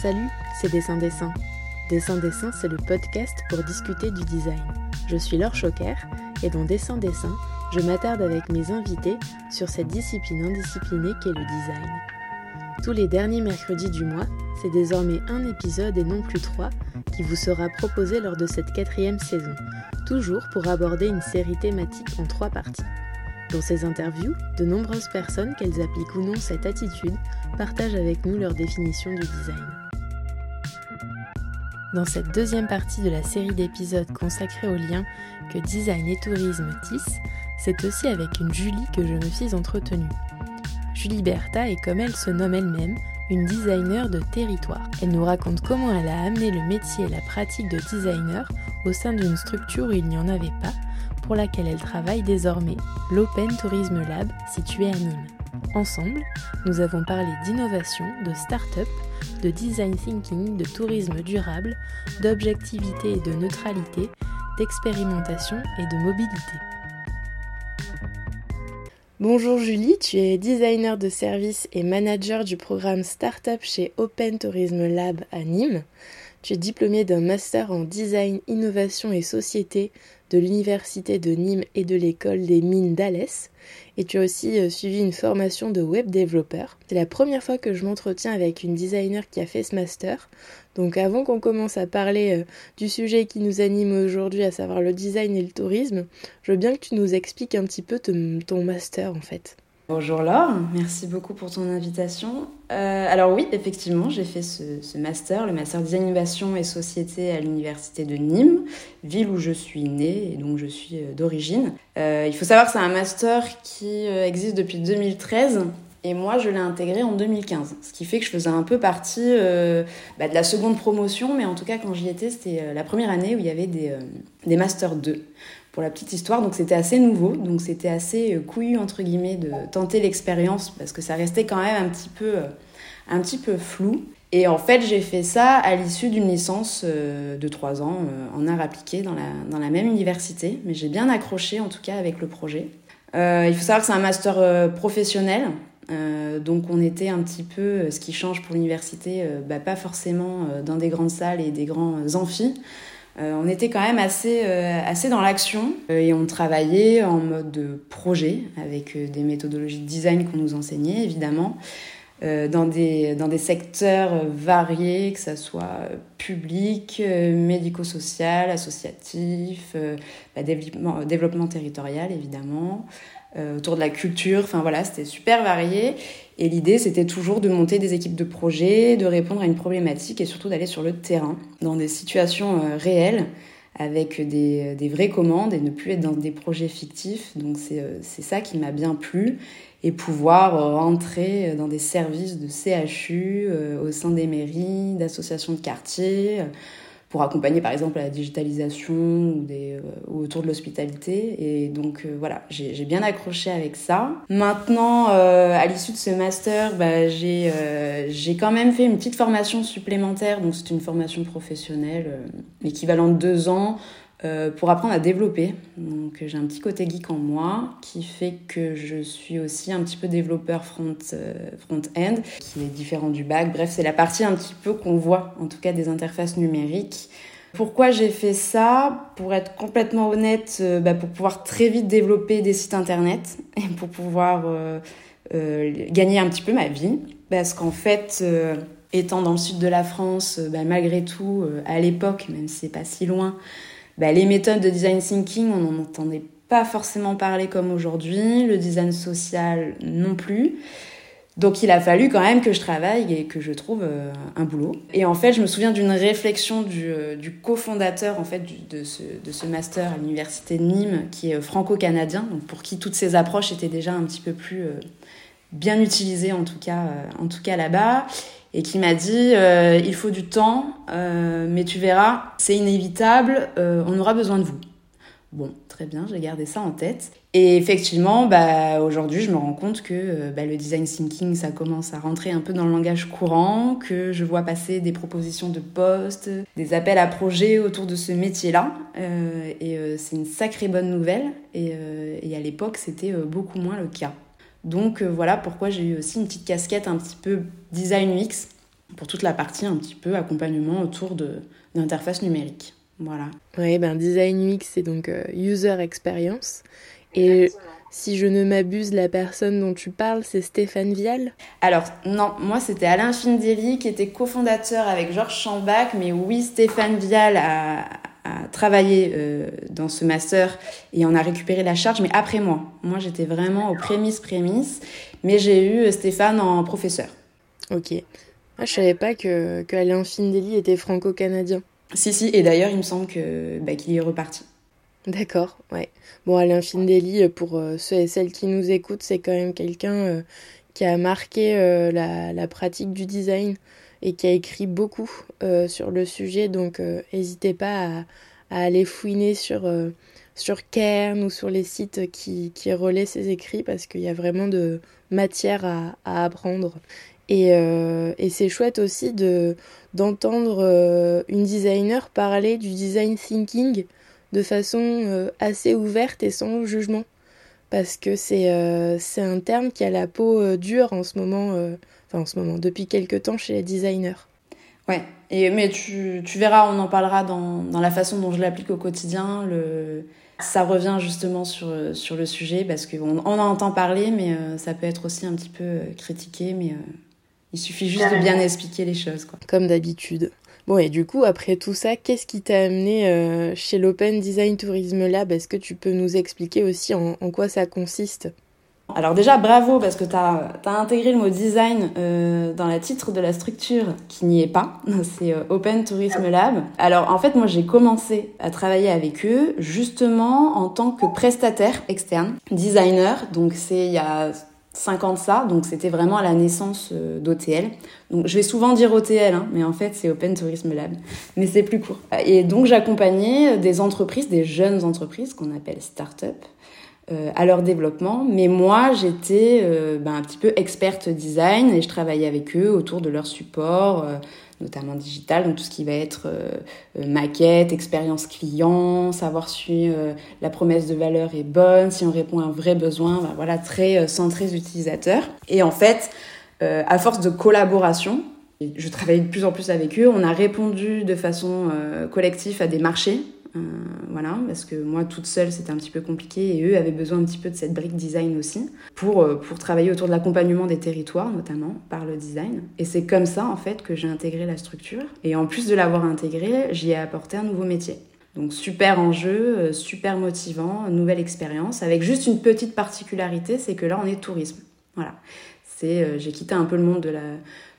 Salut, c'est Dessin Dessin. Dessin Dessin, c'est le podcast pour discuter du design. Je suis Laure Choquer et dans Dessin Dessin, je m'attarde avec mes invités sur cette discipline indisciplinée qu'est le design. Tous les derniers mercredis du mois, c'est désormais un épisode et non plus trois qui vous sera proposé lors de cette quatrième saison, toujours pour aborder une série thématique en trois parties. Dans ces interviews, de nombreuses personnes, qu'elles appliquent ou non cette attitude, partagent avec nous leur définition du design. Dans cette deuxième partie de la série d'épisodes consacrée au lien que design et tourisme tissent, c'est aussi avec une Julie que je me suis entretenue. Julie Bertha est comme elle se nomme elle-même, une designer de territoire. Elle nous raconte comment elle a amené le métier et la pratique de designer au sein d'une structure où il n'y en avait pas, pour laquelle elle travaille désormais, l'Open Tourism Lab situé à Nîmes. Ensemble, nous avons parlé d'innovation, de start-up, de design thinking, de tourisme durable, d'objectivité et de neutralité, d'expérimentation et de mobilité. Bonjour Julie, tu es designer de service et manager du programme Startup chez Open Tourism Lab à Nîmes. Tu es diplômée d'un master en design, innovation et société de l'université de Nîmes et de l'école des mines d'Alès. Et tu as aussi euh, suivi une formation de web développeur. C'est la première fois que je m'entretiens avec une designer qui a fait ce master. Donc avant qu'on commence à parler euh, du sujet qui nous anime aujourd'hui, à savoir le design et le tourisme, je veux bien que tu nous expliques un petit peu ton master en fait. Bonjour Laure, merci beaucoup pour ton invitation. Euh, alors oui, effectivement, j'ai fait ce, master, le master design innovation et société à l'université de Nîmes, ville où je suis née et donc je suis euh, d'origine. Euh, il faut savoir que c'est un master qui existe depuis 2013 et moi je l'ai intégré en 2015, ce qui fait que je faisais un peu partie bah, de la seconde promotion, mais en tout cas quand j'y étais, c'était la première année où il y avait des, des masters 2 pour la petite histoire. Donc c'était assez nouveau, donc c'était assez euh, couillu entre guillemets de tenter l'expérience parce que ça restait quand même un petit peu, euh, un petit peu flou. Et en fait, j'ai fait ça à l'issue d'une licence euh, de trois ans en art appliqué dans la, dans la même université. Mais j'ai bien accroché en tout cas avec le projet. il faut savoir que c'est un master professionnel. donc on était un petit peu, ce qui change pour l'université, bah, pas forcément dans des grandes salles et des grands amphis. Euh, on était quand même assez, euh, assez dans l'action euh, et on travaillait en mode projet avec des méthodologies de design qu'on nous enseignait évidemment. dans, des, dans des secteurs variés, que ce soit public, médico-social, associatif, bah, développement, territorial évidemment, autour de la culture, enfin voilà, c'était super varié. Et l'idée, c'était toujours de monter des équipes de projet, de répondre à une problématique et surtout d'aller sur le terrain, dans des situations euh, réelles, avec des, des, vraies commandes et ne plus être dans des projets fictifs. Donc c'est euh, ça qui m'a bien plu. Et pouvoir euh, rentrer dans des services de CHU au sein des mairies, d'associations de quartier, pour accompagner par exemple la digitalisation ou, des, euh, autour de l'hospitalité. Et donc euh, voilà, j'ai bien accroché avec ça. Maintenant, euh, à l'issue de ce master, bah, j'ai quand même fait une petite formation supplémentaire. Donc c'est une formation professionnelle, équivalent de deux ans, euh, pour apprendre à développer. Donc j'ai un petit côté geek en moi qui fait que je suis aussi un petit peu développeur front, euh, front-end, qui est différent du bac. Bref, c'est la partie un petit peu qu'on voit, en tout cas des interfaces numériques. Pourquoi j'ai fait ça? Pour être complètement honnête, euh, bah, pour pouvoir très vite développer des sites internet et pour pouvoir gagner un petit peu ma vie. Parce qu'en fait, étant dans le sud de la France, bah, malgré tout, à l'époque, même si c'est pas si loin, bah, les méthodes de design thinking, on n'en entendait pas forcément parler comme aujourd'hui, le design social non plus. Donc il a fallu quand même que je travaille et que je trouve euh, un boulot. Et en fait, je me souviens d'une réflexion du, euh, cofondateur en fait de, ce, de, ce, master à l'université de Nîmes, qui est euh, franco-canadien, donc pour qui toutes ces approches étaient déjà un petit peu plus bien utilisées en tout cas là-bas et qui m'a dit euh, il faut du temps, euh, mais tu verras, c'est inévitable, euh, on aura besoin de vous. Bon, très bien, j'ai gardé ça en tête. Et effectivement, bah, aujourd'hui, je me rends compte que bah, le design thinking, ça commence à rentrer un peu dans le langage courant, que je vois passer des propositions de postes, des appels à projets autour de ce métier-là. et c'est une sacrée bonne nouvelle. Et, et à l'époque, c'était beaucoup moins le cas. Donc voilà pourquoi j'ai eu aussi une petite casquette un petit peu design UX pour toute la partie un petit peu accompagnement autour de d'interface numérique. Voilà. Oui, ben design UX, c'est donc user experience. Et si je ne m'abuse, la personne dont tu parles, c'est Stéphane Vial? Alors, non, moi c'était Alain Findelli qui était cofondateur avec Georges Chambach, mais oui, Stéphane Vial a, travaillé euh, dans ce master et on a récupéré la charge, mais après moi. Moi j'étais vraiment aux prémices, prémices, mais j'ai eu Stéphane en professeur. Ok. Moi je savais pas que, que Alain Findelli était franco-canadien. Si, si, et d'ailleurs il me semble que bah, qu'il est reparti. D'accord, ouais. Bon, Alain Findeli, euh, pour euh, ceux et celles qui nous écoutent, c'est quand même quelqu'un euh, qui a marqué la, la, pratique du design et qui a écrit beaucoup sur le sujet. Donc, n'hésitez pas à, à, aller fouiner sur, sur Cairn ou sur les sites qui, qui relaient ses écrits parce qu'il y a vraiment de matière à, à apprendre. Et, et c'est chouette aussi de d'entendre une designer parler du design thinking de façon euh, assez ouverte et sans jugement. Parce que c'est euh, c'est un terme qui a la peau euh, dure en ce moment, enfin en ce moment, depuis quelques temps chez les designers. Ouais, mais tu, tu verras, on en parlera dans, dans la façon dont je l'applique au quotidien. Le, ça revient justement sur, sur le sujet parce qu'on on en entend parler, mais ça peut être aussi un petit peu critiqué, mais il suffit juste de bien expliquer les choses. Quoi. Comme d'habitude. Bon, et du coup, après tout ça, qu'est-ce qui t'a amené euh, chez l'Open Design Tourisme Lab? Est-ce que tu peux nous expliquer aussi en, quoi ça consiste? Alors déjà, bravo parce que tu as, intégré le mot design euh, dans le titre de la structure qui n'y est pas. C'est euh, Open Tourisme Lab. Alors en fait, moi j'ai commencé à travailler avec eux justement en tant que prestataire externe, designer. Donc c'est il y a 50 ça, donc c'était vraiment à la naissance euh, d'OTL. Donc je vais souvent dire OTL, hein, mais en fait c'est Open Tourism Lab, mais c'est plus court. Et donc j'accompagnais des entreprises, des jeunes entreprises qu'on appelle start-up, euh, à leur développement. Mais moi j'étais euh, ben, un petit peu experte design et je travaillais avec eux autour de leur support notamment digital, donc tout ce qui va être euh, euh, maquette, expérience client, savoir si euh, la promesse de valeur est bonne, si on répond à un vrai besoin, voilà, très centré utilisateur. Et en fait, à force de collaboration, je travaillais de plus en plus avec eux, on a répondu de façon collective à des marchés euh, voilà, parce que moi toute seule c'était un petit peu compliqué et eux avaient besoin un petit peu de cette brique design aussi pour, euh, pour travailler autour de l'accompagnement des territoires notamment par le design. Et c'est comme ça en fait que j'ai intégré la structure et en plus de l'avoir intégré, j'y ai apporté un nouveau métier. Donc super enjeu, euh, super motivant, nouvelle expérience avec juste une petite particularité, c'est que là on est tourisme. Voilà. C'est j'ai quitté un peu le monde de la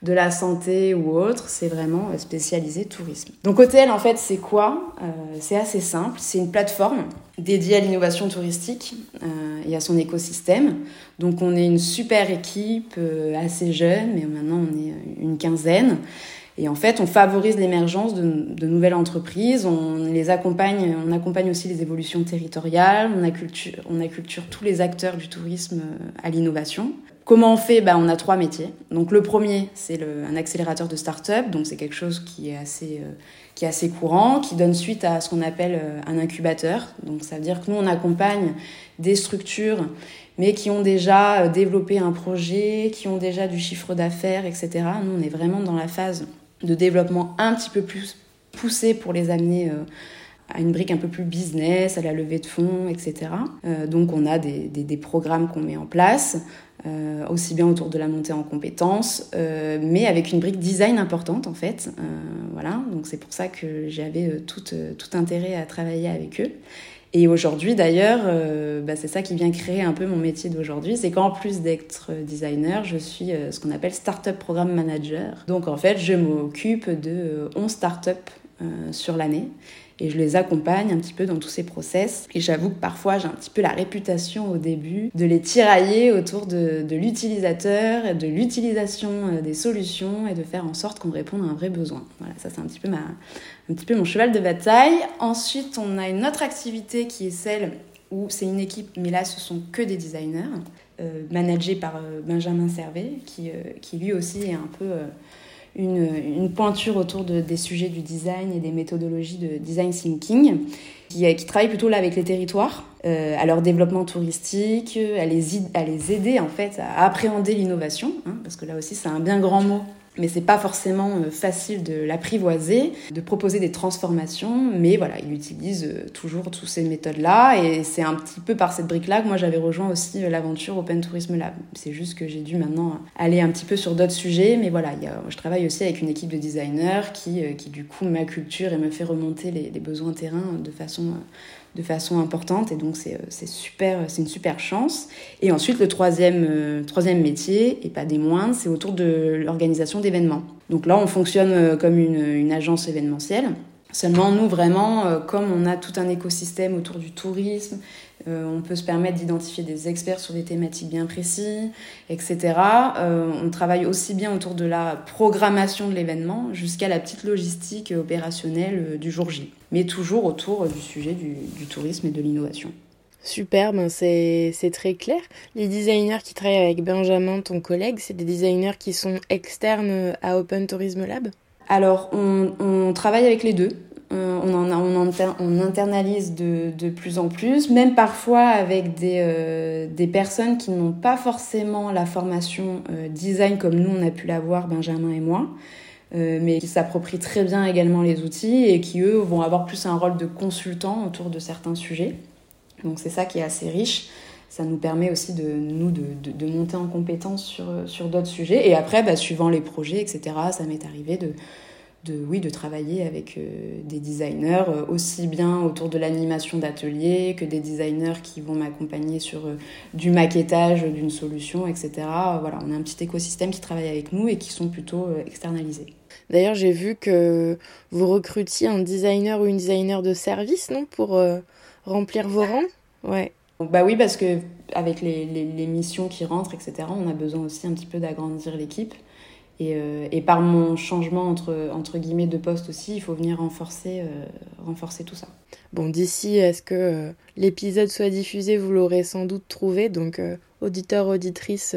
de la santé ou autre, c'est vraiment euh, spécialisé tourisme. Donc OTL en fait c'est quoi euh, C'est assez simple, c'est une plateforme dédiée à l'innovation touristique euh, et à son écosystème. Donc on est une super équipe assez jeune, mais maintenant on est une quinzaine. Et en fait, on favorise l'émergence de, de, nouvelles entreprises, on les accompagne, on accompagne aussi les évolutions territoriales, on acculture, on acculture tous les acteurs du tourisme à l'innovation. Comment on fait bah, On a trois métiers. Donc le premier, c'est un accélérateur de start-up, donc c'est quelque chose qui est, assez, euh, qui est assez courant, qui donne suite à ce qu'on appelle euh, un incubateur. Donc ça veut dire que nous, on accompagne des structures, mais qui ont déjà euh, développé un projet, qui ont déjà du chiffre d'affaires, etc. Nous, on est vraiment dans la phase de développement un petit peu plus poussé pour les amener à une brique un peu plus business, à la levée de fonds, etc. donc on a des, des programmes qu'on met en place. Euh, aussi bien autour de la montée en compétences, euh, mais avec une brique design importante en fait. Euh, voilà, donc c'est pour ça que j'avais tout, tout intérêt à travailler avec eux. Et aujourd'hui d'ailleurs, bah, c'est ça qui vient créer un peu mon métier d'aujourd'hui, c'est qu'en plus d'être designer, je suis ce qu'on appelle Startup Programme Manager. Donc en fait, je m'occupe de 11 startups sur l'année et je les accompagne un petit peu dans tous ces process. Et j'avoue que parfois j'ai un petit peu la réputation au début de les tirailler autour de, l'utilisateur, de l'utilisation euh, des solutions et de faire en sorte qu'on réponde à un vrai besoin. Voilà, ça c'est un petit peu ma, un petit peu mon cheval de bataille. Ensuite, on a une autre activité qui est celle où c'est une équipe, mais là ce sont que des designers, euh, managés par euh, Benjamin Servet, qui, euh, qui lui aussi est un peu une, pointure autour de, des sujets du design et des méthodologies de design thinking, qui, qui travaille plutôt là avec les territoires, euh, à leur développement touristique, à les, à les aider en fait à appréhender l'innovation, hein, parce que là aussi c'est un bien grand mot mais c'est pas forcément euh, facile de l'apprivoiser, de proposer des transformations, mais voilà, il utilise euh, toujours toutes ces méthodes-là, et c'est un petit peu par cette brique-là que moi j'avais rejoint aussi euh, l'aventure Open Tourism Lab. C'est juste que j'ai dû maintenant aller un petit peu sur d'autres sujets, mais voilà, je travaille aussi avec une équipe de designers qui, qui du coup m'acculture et me fait remonter les, les besoins terrain de façon de façon importante. Et donc c'est euh, super c'est une super chance. Et ensuite le troisième euh, troisième métier et pas des moindres c'est autour de l'organisation d'événements. Donc là on fonctionne euh, comme une, une agence événementielle. Seulement, nous, vraiment, comme on a tout un écosystème autour du tourisme, on peut se permettre d'identifier des experts sur des thématiques bien précises, etc. on travaille aussi bien autour de la programmation de l'événement jusqu'à la petite logistique opérationnelle du jour J mais toujours autour du sujet du, tourisme et de l'innovation. Super, ben c'est très clair. Les designers qui travaillent avec Benjamin, ton collègue, c'est des designers qui sont externes à Open Tourism Lab? Alors, on, travaille avec les deux. Euh, on, en on, internalise de, de, plus en plus, même parfois avec des, euh, des personnes qui n'ont pas forcément la formation euh, design comme nous on a pu l'avoir, Benjamin et moi. Mais qui s'approprient très bien également les outils et qui, eux, vont avoir plus un rôle de consultant autour de certains sujets. Donc c'est ça qui est assez riche. Ça nous permet aussi de nous de, de, monter en compétence sur, sur d'autres sujets. Et après, bah, suivant les projets, etc., ça m'est arrivé de, de, oui, de travailler avec euh, des designers, euh, aussi bien autour de l'animation d'ateliers que des designers qui vont m'accompagner sur du maquettage d'une solution, etc. Voilà, on a un petit écosystème qui travaille avec nous et qui sont plutôt externalisés. D'ailleurs, j'ai vu que vous recrutiez un designer ou une designer de service, non Pour euh, remplir vos rangs? Ouais. Bah oui, parce que avec les, les, missions qui rentrent, etc., on a besoin aussi un petit peu d'agrandir l'équipe. Et, euh, et, par mon changement entre, entre guillemets de poste aussi, il faut venir renforcer, euh, renforcer tout ça. Bon, d'ici à ce que l'épisode soit diffusé, vous l'aurez sans doute trouvé. Donc, auditeur, auditrice,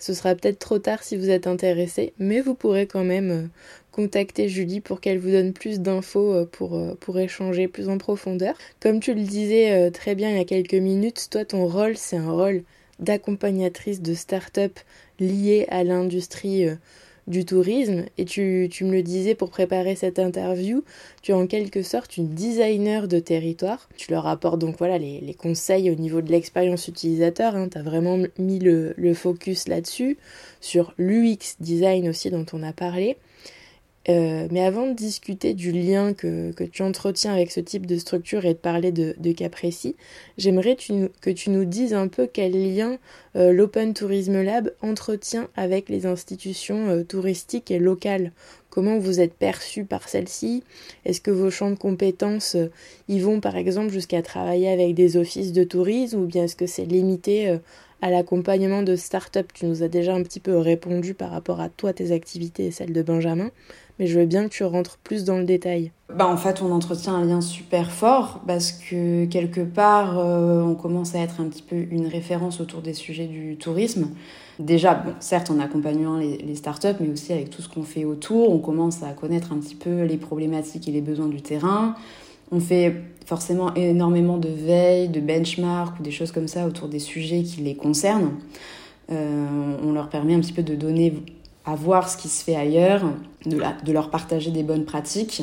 ce sera peut-être trop tard si vous êtes intéressé, mais vous pourrez quand même euh, contacter Julie pour qu'elle vous donne plus d'infos euh, pour, euh, pour échanger plus en profondeur. Comme tu le disais très bien il y a quelques minutes, toi ton rôle c'est un rôle d'accompagnatrice de start-up liée à l'industrie du tourisme. Et tu, tu, me le disais pour préparer cette interview, tu es en quelque sorte une designer de territoire. Tu leur apportes donc voilà les, les conseils au niveau de l'expérience utilisateur. Hein. Tu as vraiment mis le, le focus là-dessus, sur l'UX design aussi dont on a parlé. Euh, mais avant de discuter du lien que, tu entretiens avec ce type de structure et de parler de, de cas précis, j'aimerais que tu nous dises un peu quel lien euh, l'Open Tourism Lab entretient avec les institutions euh, touristiques et locales. Comment vous êtes perçu par celles-ci? Est-ce que vos champs de compétences y vont par exemple jusqu'à travailler avec des offices de tourisme ou bien est-ce que c'est limité à l'accompagnement de start-up Tu nous as déjà un petit peu répondu par rapport à toi, tes activités et celles de Benjamin mais je veux bien que tu rentres plus dans le détail. Bah en fait, on entretient un lien super fort parce que quelque part, euh, on commence à être un petit peu une référence autour des sujets du tourisme. Déjà, certes, en accompagnant les, les startups, mais aussi avec tout ce qu'on fait autour, on commence à connaître un petit peu les problématiques et les besoins du terrain. On fait forcément énormément de veille, de benchmark ou des choses comme ça autour des sujets qui les concernent. Euh, on leur permet un petit peu de donner à voir ce qui se fait ailleurs, de, leur partager des bonnes pratiques.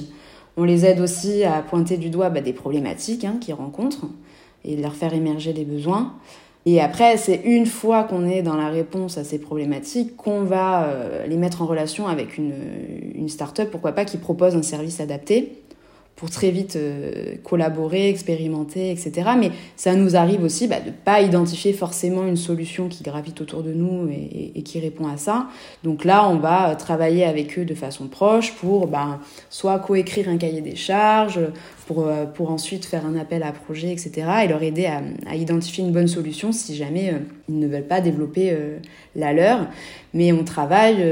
On les aide aussi à pointer du doigt bah, des problématiques hein, qu'ils rencontrent et de leur faire émerger les besoins. Et après, c'est une fois qu'on est dans la réponse à ces problématiques qu'on va euh, les mettre en relation avec une, une start-up, pourquoi pas, qui propose un service adapté pour très vite euh, collaborer, expérimenter, etc. Mais ça nous arrive aussi bah, de ne pas identifier forcément une solution qui gravite autour de nous et, qui répond à ça. Donc là, on va travailler avec eux de façon proche pour bah, soit coécrire un cahier des charges, pour, euh, pour ensuite faire un appel à projet, etc. et leur aider à, identifier une bonne solution si jamais euh, ils ne veulent pas développer euh, la leur. Mais on travaille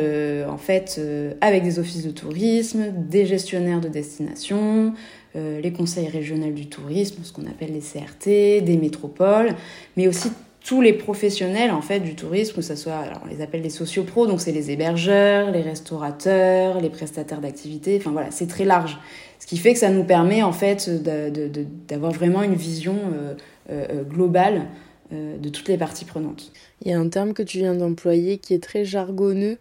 en fait avec des offices de tourisme, des gestionnaires de destination, les conseils régionaux du tourisme, ce qu'on appelle les CRT, des métropoles, mais aussi tous les professionnels en fait du tourisme, que ce soit, alors on les appelle les sociopros, donc c'est les hébergeurs, les restaurateurs, les prestataires d'activités, enfin voilà, c'est très large. Ce qui fait que ça nous permet en fait d'avoir vraiment une vision euh, euh, globale euh, de toutes les parties prenantes. Il y a un terme que tu viens d'employer qui est très jargonneux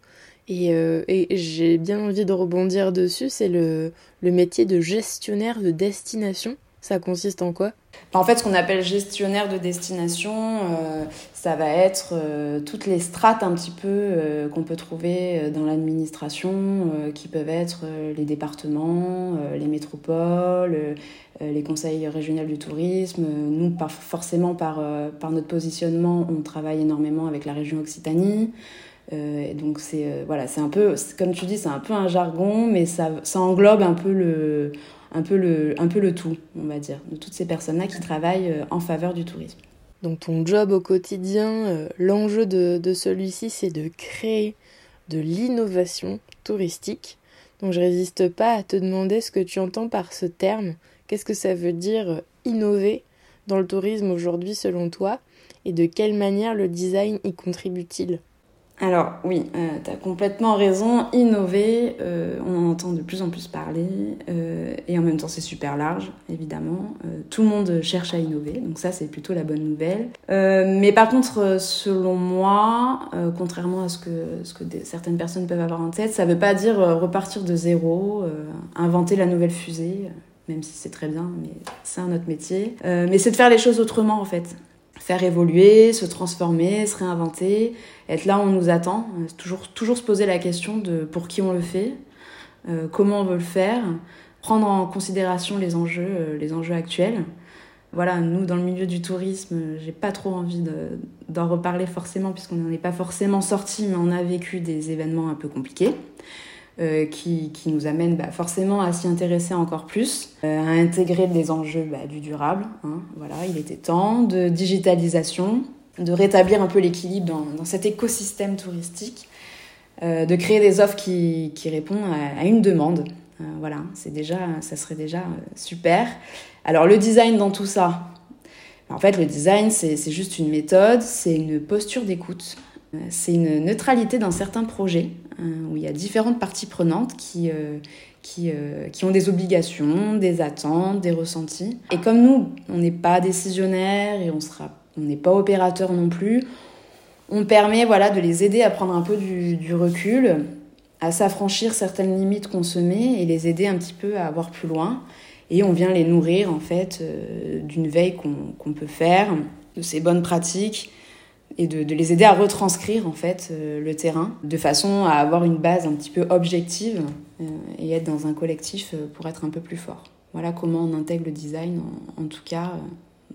Et, j'ai bien envie de rebondir dessus, c'est le métier de gestionnaire de destination. Ça consiste en quoi? En fait, ce qu'on appelle gestionnaire de destination, euh, ça va être euh, toutes les strates un petit peu euh, qu'on peut trouver dans l'administration, qui peuvent être les départements, les métropoles, les conseils régionaux du tourisme. Nous, forcément, par, notre positionnement, on travaille énormément avec la région Occitanie. et donc c'est voilà, c'est un peu, comme tu dis, c'est un peu un jargon, mais ça englobe un peu le, un peu le, tout, on va dire, de toutes ces personnes-là qui travaillent euh, en faveur du tourisme. Donc ton job au quotidien, euh, l'enjeu de, de celui-ci, c'est de créer de l'innovation touristique. Donc je résiste pas à te demander ce que tu entends par ce terme. Qu'est-ce que ça veut dire euh, innover dans le tourisme aujourd'hui selon toi? Et de quelle manière le design y contribue-t-il? Alors oui, euh, tu as complètement raison. Innover, euh, on en entend de plus en plus parler. Euh, et en même temps, c'est super large, évidemment. tout le monde cherche à innover. Donc ça, c'est plutôt la bonne nouvelle. mais par contre, selon moi, contrairement à ce que certaines personnes peuvent avoir en tête, ça ne veut pas dire repartir de zéro, inventer la nouvelle fusée. Même si c'est très bien, mais c'est un autre métier. mais c'est de faire les choses autrement, en fait faire évoluer, se transformer, se réinventer, être là où on nous attend, euh, toujours, toujours se poser la question de pour qui on le fait, euh, comment on veut le faire, prendre en considération les enjeux, euh, les enjeux actuels. Voilà, nous, dans le milieu du tourisme, j'ai pas trop envie d'en reparler forcément, puisqu'on n'en est pas forcément sorti, mais on a vécu des événements un peu compliqués. Euh, qui, qui, nous amène bah, forcément à s'y intéresser encore plus, euh, à intégrer des enjeux bah, du durable. Hein, voilà, il était temps de digitalisation, de rétablir un peu l'équilibre dans, cet écosystème touristique, euh, de créer des offres qui, qui répondent à, une demande. Voilà, c'est déjà, ça serait déjà super. Alors le design dans tout ça, en fait, le design, c'est juste une méthode, c'est une posture d'écoute, c'est une neutralité dans certains projets où il y a différentes parties prenantes qui, euh, qui, euh, qui, ont des obligations, des attentes, des ressentis. Et comme nous, on n'est pas décisionnaire et on sera, on n'est pas opérateur non plus, on permet voilà, de les aider à prendre un peu du, recul, à s'affranchir certaines limites qu'on se met et les aider un petit peu à avoir plus loin. Et on vient les nourrir en fait d'une veille qu'on peut faire, de ces bonnes pratiques, et de, les aider à retranscrire en fait euh, le terrain de façon à avoir une base un petit peu objective euh, et être dans un collectif euh, pour être un peu plus fort. Voilà comment on intègre le design, en, tout cas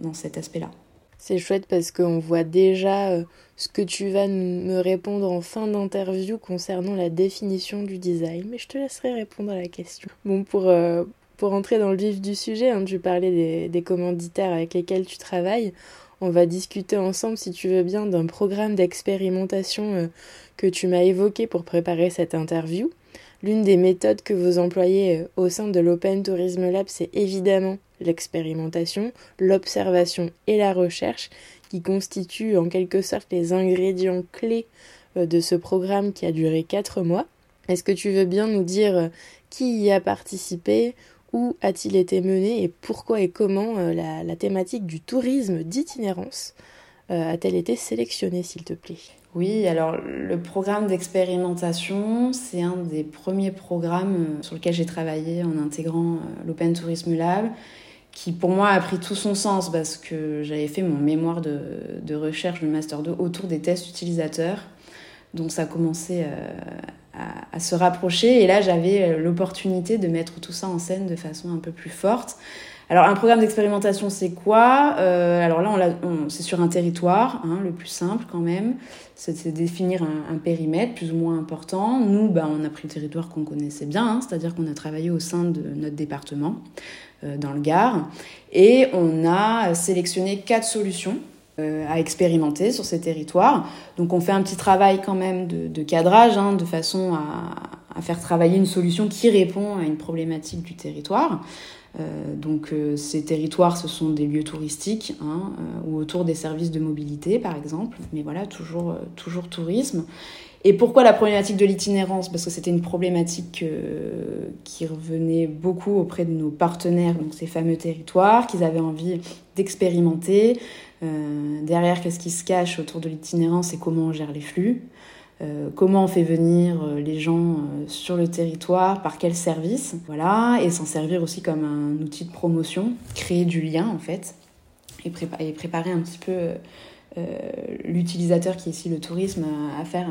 dans cet aspect-là. C'est chouette parce qu'on voit déjà ce que tu vas me répondre en fin d'interview concernant la définition du design, mais je te laisserai répondre à la question. Bon, pour, pour entrer dans le vif du sujet, hein, tu parlais des commanditaires avec lesquels tu travailles on va discuter ensemble, si tu veux bien, d'un programme d'expérimentation euh, que tu m'as évoqué pour préparer cette interview. L'une des méthodes que vous employez euh, au sein de l'Open Tourism Lab, c'est évidemment l'expérimentation, l'observation et la recherche, qui constituent en quelque sorte les ingrédients clés euh, de ce programme qui a duré 4 mois. Est-ce que tu veux bien nous dire qui y a participé, où a-t-il été mené et pourquoi et comment euh, la, thématique du tourisme d'itinérance euh, a-t-elle été sélectionnée, s'il te plaît? Oui, alors le programme d'expérimentation, c'est un des premiers programmes euh, sur lequel j'ai travaillé en intégrant l'Open Tourism Lab, qui pour moi a pris tout son sens parce que j'avais fait mon mémoire de, de recherche, le Master 2, autour des tests utilisateurs. Donc ça a à, se rapprocher. Et là, j'avais euh, l'opportunité de mettre tout ça en scène de façon un peu plus forte. Alors, un programme d'expérimentation, c'est quoi? Euh, Alors là, on, c'est sur un territoire, hein, le plus simple quand même. C'est de définir un, périmètre plus ou moins important. Nous, bah, on a pris le territoire qu'on connaissait bien, hein, c'est-à-dire qu'on a travaillé au sein de notre département, euh, dans le Gard. Et on a sélectionné quatre solutions à expérimenter sur ces territoires. Donc on fait un petit travail quand même de, cadrage, hein, de façon à, faire travailler une solution qui répond à une problématique du territoire. Euh, donc euh, ces territoires, ce sont des lieux touristiques hein, ou autour des services de mobilité, par exemple. Mais voilà, toujours, toujours tourisme. Et pourquoi la problématique de l'itinérance? Parce que c'était une problématique qui revenait beaucoup auprès de nos partenaires, donc ces fameux territoires, qu'ils avaient envie d'expérimenter, euh, derrière, qu'est-ce qui se cache autour de l'itinérance et comment on gère les flux. comment on fait venir les gens sur le territoire, par quel service, voilà, et s'en servir aussi comme un outil de promotion, créer du lien en fait, et, et préparer un petit peu euh, l'utilisateur qui est ici le tourisme à faire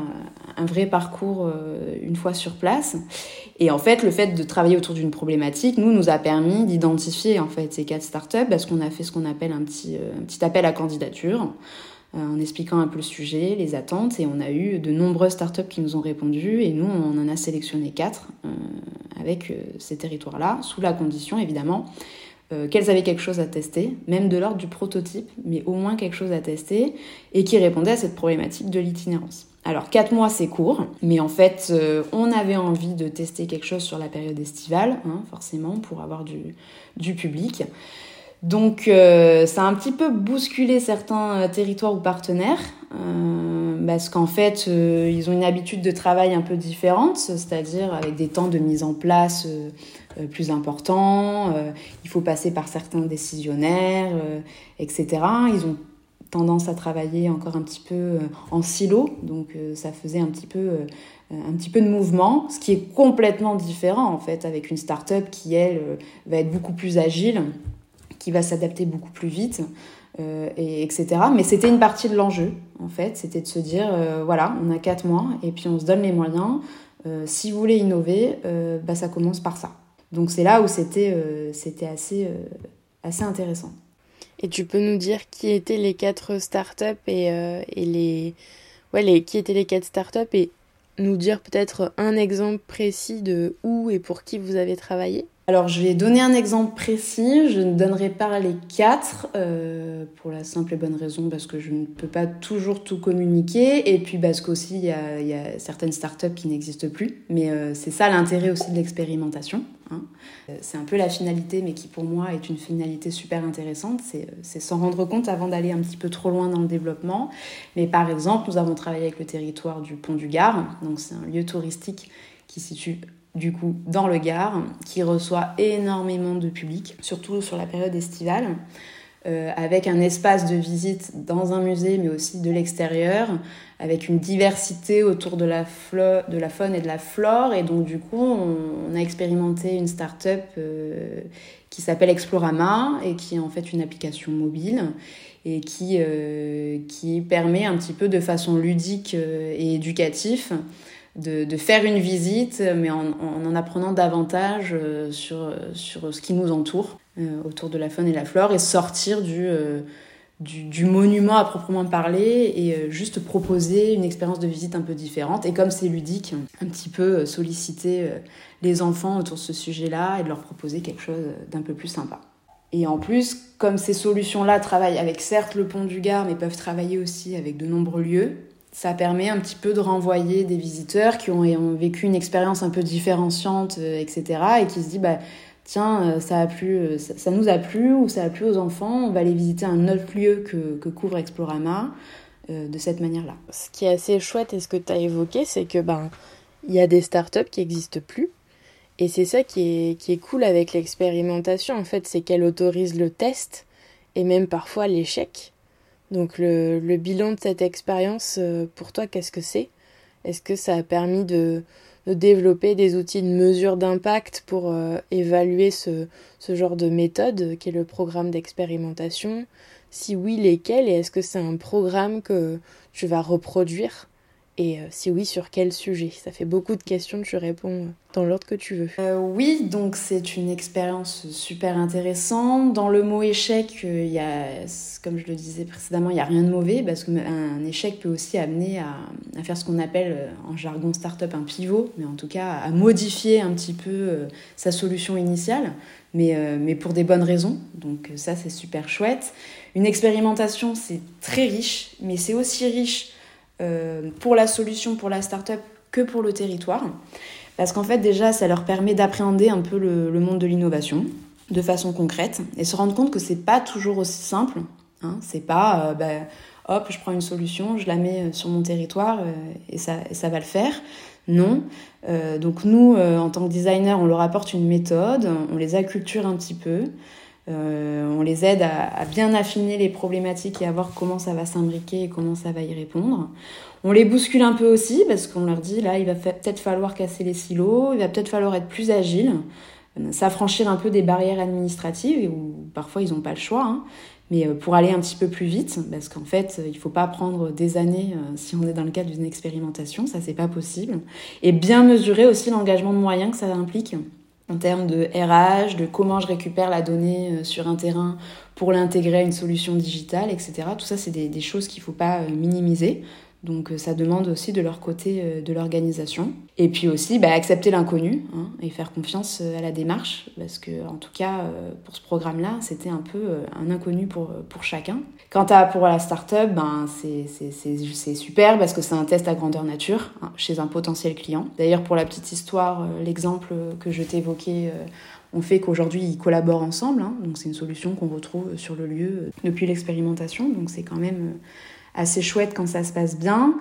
un, vrai parcours euh, une fois sur place. Et en fait, le fait de travailler autour d'une problématique, nous, nous a permis d'identifier en fait ces quatre startups parce qu'on a fait ce qu'on appelle un petit, euh, un petit appel à candidature en expliquant un peu le sujet, les attentes, et on a eu de nombreuses startups qui nous ont répondu, et nous, on en a sélectionné quatre avec ces territoires-là, sous la condition évidemment euh, qu'elles avaient quelque chose à tester, même de l'ordre du prototype, mais au moins quelque chose à tester, et qui répondait à cette problématique de l'itinérance. Alors 4 mois c'est court, mais en fait euh, on avait envie de tester quelque chose sur la période estivale, hein, forcément, pour avoir du, public. Donc euh, ça a un petit peu bousculé certains territoires ou partenaires, parce qu'en fait ils ont une habitude de travail un peu différente, c'est-à-dire avec des temps de mise en place plus important, euh, il faut passer par certains décisionnaires, euh, etc. Ils ont tendance à travailler encore un petit peu en silo, donc ça faisait un petit peu un petit peu de mouvement, ce qui est complètement différent en fait avec une start-up qui elle va être beaucoup plus agile, qui va s'adapter beaucoup plus vite, et etc. Mais c'était une partie de l'enjeu en fait, c'était de se dire voilà, on a quatre mois et puis on se donne les moyens. si vous voulez innover, bah, ça commence par ça. Donc c'est là où c'était euh, c'était assez, euh, assez intéressant. Et tu peux nous dire qui étaient les quatre startups et, euh, et les... Ouais, les... qui étaient les quatre startups et nous dire peut-être un exemple précis de où et pour qui vous avez travaillé? Alors, je vais donner un exemple précis. Je ne donnerai pas les quatre euh, pour la simple et bonne raison parce que je ne peux pas toujours tout communiquer et puis parce qu'aussi il y a, y a, certaines startups qui n'existent plus. Mais euh, c'est ça l'intérêt aussi de l'expérimentation. Hein. Euh, c'est un peu la finalité, mais qui pour moi est une finalité super intéressante. C'est s'en rendre compte avant d'aller un petit peu trop loin dans le développement. Mais par exemple, nous avons travaillé avec le territoire du Pont du Gard. Donc, c'est un lieu touristique qui situe du coup dans le Gard, qui reçoit énormément de public, surtout sur la période estivale, euh, avec un espace de visite dans un musée, mais aussi de l'extérieur, avec une diversité autour de la, de la faune et de la flore. Et donc du coup, on, a expérimenté une start-up euh, qui s'appelle Explorama et qui est en fait une application mobile et qui, euh, qui permet un petit peu de façon ludique et éducative de, faire une visite, mais en, en, apprenant davantage sur, sur ce qui nous entoure autour de la faune et la flore et sortir du, euh, du, monument à proprement parler et juste proposer une expérience de visite un peu différente. Et comme c'est ludique, un petit peu solliciter les enfants autour de ce sujet-là et de leur proposer quelque chose d'un peu plus sympa. Et en plus, comme ces solutions-là travaillent avec certes le pont du Gard, mais peuvent travailler aussi avec de nombreux lieux, ça permet un petit peu de renvoyer des visiteurs qui ont, vécu une expérience un peu différenciante, euh, etc. et qui se disent, bah, tiens, euh, ça, a plu, euh, ça, nous a plu ou ça a plu aux enfants, on va aller visiter un autre lieu que, que couvre Explorama de cette manière-là. Ce qui est assez chouette et ce que tu as évoqué, c'est que ben il y a des startups qui n'existent plus. Et c'est ça qui est, qui est cool avec l'expérimentation, en fait, c'est qu'elle autorise le test et même parfois l'échec. Donc le, le, bilan de cette expérience, euh, pour toi, qu'est-ce que c'est? Est-ce que ça a permis de, développer des outils de mesure d'impact pour euh, évaluer ce, ce, genre de méthode qui est le programme d'expérimentation. Si oui, lesquels Et est-ce que c'est un programme que tu vas reproduire? Et euh, si oui, sur quel sujet? Ça fait beaucoup de questions, tu réponds dans l'ordre que tu veux. Euh, oui, donc c'est une expérience super intéressante. Dans le mot échec, euh, y a, comme je le disais précédemment, il n'y a rien de mauvais parce qu'un échec peut aussi amener à, à faire ce qu'on appelle en jargon startup un pivot, mais en tout cas à modifier un petit peu sa solution initiale, mais, mais pour des bonnes raisons. Donc ça, c'est super chouette. Une expérimentation, c'est très riche, mais c'est aussi riche euh, pour la solution, pour la start-up, que pour le territoire. Parce qu'en fait, déjà, ça leur permet d'appréhender un peu le, monde de l'innovation de façon concrète et se rendre compte que c'est pas toujours aussi simple. Hein. C'est pas, euh, bah, hop, je prends une solution, je la mets euh, sur mon territoire et, ça, et ça va le faire. Non. donc nous, en tant que designer, on leur apporte une méthode, on les acculture un petit peu. On les aide à, bien affiner les problématiques et à voir comment ça va s'imbriquer et comment ça va y répondre. On les bouscule un peu aussi parce qu'on leur dit là, il va peut-être falloir casser les silos, il va peut-être falloir être plus agile, s'affranchir un peu des barrières administratives où parfois ils n'ont pas le choix. Hein mais euh, pour aller un petit peu plus vite, parce qu'en fait, il ne faut pas prendre des années euh, si on est dans le cadre d'une expérimentation, ça c'est pas possible, et bien mesurer aussi l'engagement de moyens que ça implique en termes de RH, de comment je récupère la donnée euh, sur un terrain pour l'intégrer à une solution digitale, etc. Tout ça, c'est des, des, choses qu'il ne faut pas minimiser. Donc euh, ça demande aussi de leur côté euh, de l'organisation. Et puis aussi bah, accepter l'inconnu hein, et faire confiance euh, à la démarche, parce que en tout cas pour ce programme-là, c'était un peu un inconnu pour, pour chacun. Quant à pour la start-up, ben, c'est super parce que c'est un test à grandeur nature hein, chez un potentiel client. D'ailleurs pour la petite histoire, l'exemple que je t'évoquais on fait qu'aujourd'hui ils collaborent ensemble. Hein. donc c'est une solution qu'on retrouve sur le lieu depuis l'expérimentation. Donc c'est quand même assez chouette quand ça se passe bien.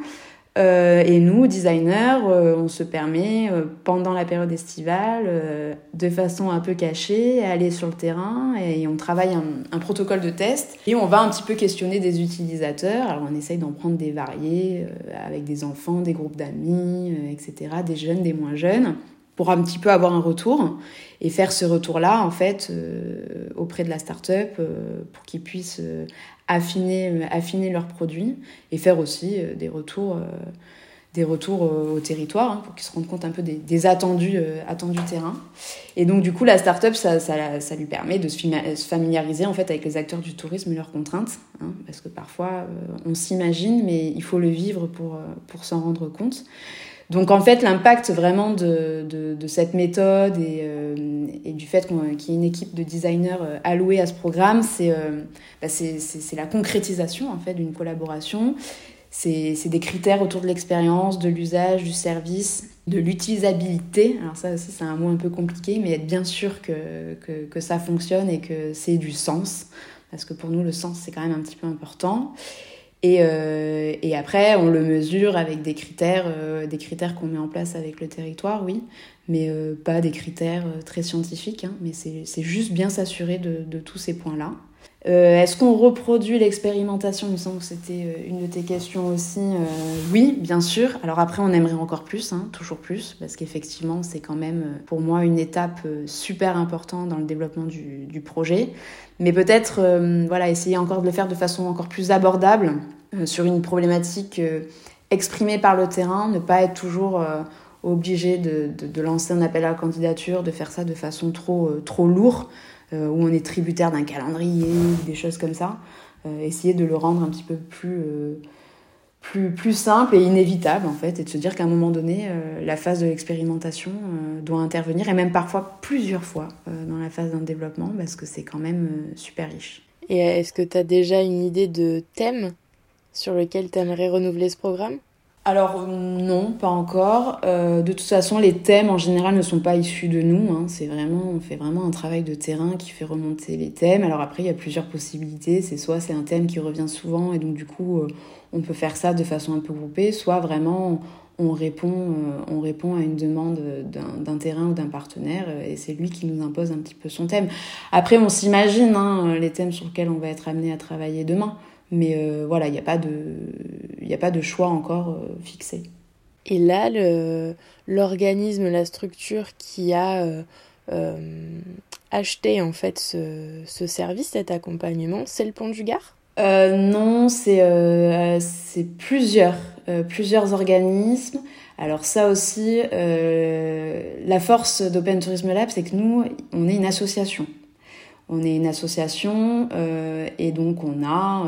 Euh, et nous, designers, euh, on se permet, euh, pendant la période estivale, de façon un peu cachée, aller sur le terrain et on travaille un, protocole de test et on va un petit peu questionner des utilisateurs. Alors on essaye d'en prendre des variés avec des enfants, des groupes d'amis, etc., des jeunes, des moins jeunes, pour un petit peu avoir un retour et faire ce retour-là, en fait, auprès de la start-up pour qu'ils puissent affiner, euh, affiner leurs produits et faire aussi euh, des retours, euh, des retours au territoire hein, pour qu'ils se rendent compte un peu des, attendus, attendus terrain. Et donc du coup, la start-up, ça, ça, ça, lui permet de se familiariser en fait avec les acteurs du tourisme et leurs contraintes, hein, parce que parfois on s'imagine, mais il faut le vivre pour, pour s'en rendre compte. Donc en fait, l'impact vraiment de, de, cette méthode et, euh, et du fait qu'il y ait une équipe de designers euh, allouée à ce programme, euh, bah, c'est la concrétisation en fait d'une collaboration. C'est des critères autour de l'expérience, de l'usage, du service, de l'utilisabilité. Alors ça aussi c'est un mot un peu compliqué, mais être bien sûr que, que, que ça fonctionne et que c'est du sens. Parce que pour nous, le sens, c'est quand même un petit peu important. Et, euh, et, après, on le mesure avec des critères, euh, des critères qu'on met en place avec le territoire, oui, mais euh, pas des critères euh, très scientifiques. Hein, mais c'est juste bien s'assurer de, de, tous ces points-là. Euh, est-ce qu'on reproduit l'expérimentation? Il me semble que c'était une de tes questions aussi. oui, bien sûr. Alors après, on aimerait encore plus, hein, toujours plus, parce qu'effectivement, c'est quand même pour moi une étape super importante dans le développement du, projet mais peut-être euh, voilà essayer encore de le faire de façon encore plus abordable euh, sur une problématique euh, exprimée par le terrain, ne pas être toujours obligé de, de, lancer un appel à la candidature, de faire ça de façon trop, trop lourde, où on est tributaire d'un calendrier, des choses comme ça. essayer de le rendre un petit peu plus plus, plus simple et inévitable en fait, et de se dire qu'à un moment donné, euh, la phase de l'expérimentation euh, doit intervenir, et même parfois plusieurs fois euh, dans la phase d'un développement, parce que c'est quand même super riche. Et est-ce que tu as déjà une idée de thème sur lequel tu aimerais renouveler ce programme? Alors non, pas encore. de toute façon, les thèmes en général ne sont pas issus de nous. Hein. On fait vraiment un travail de terrain qui fait remonter les thèmes. Alors après, il y a plusieurs possibilités. C'est soit c'est un thème qui revient souvent et donc du coup on peut faire ça de façon un peu groupée, soit vraiment on répond, euh, on répond à une demande d'un terrain ou d'un partenaire euh, et c'est lui qui nous impose un petit peu son thème. Après, on s'imagine hein, les thèmes sur lesquels on va être amené à travailler demain, mais euh, voilà, il n'y a, pas de, a pas de choix encore fixé. Et là, l'organisme, la structure qui a acheté en fait ce, ce service, cet accompagnement, c'est le Pont du Gard? Euh, non, c'est euh, plusieurs, euh, plusieurs organismes. Alors ça aussi, euh, la force d'Open Tourism Lab, c'est que nous, on est une association. On est une association euh, et donc on a,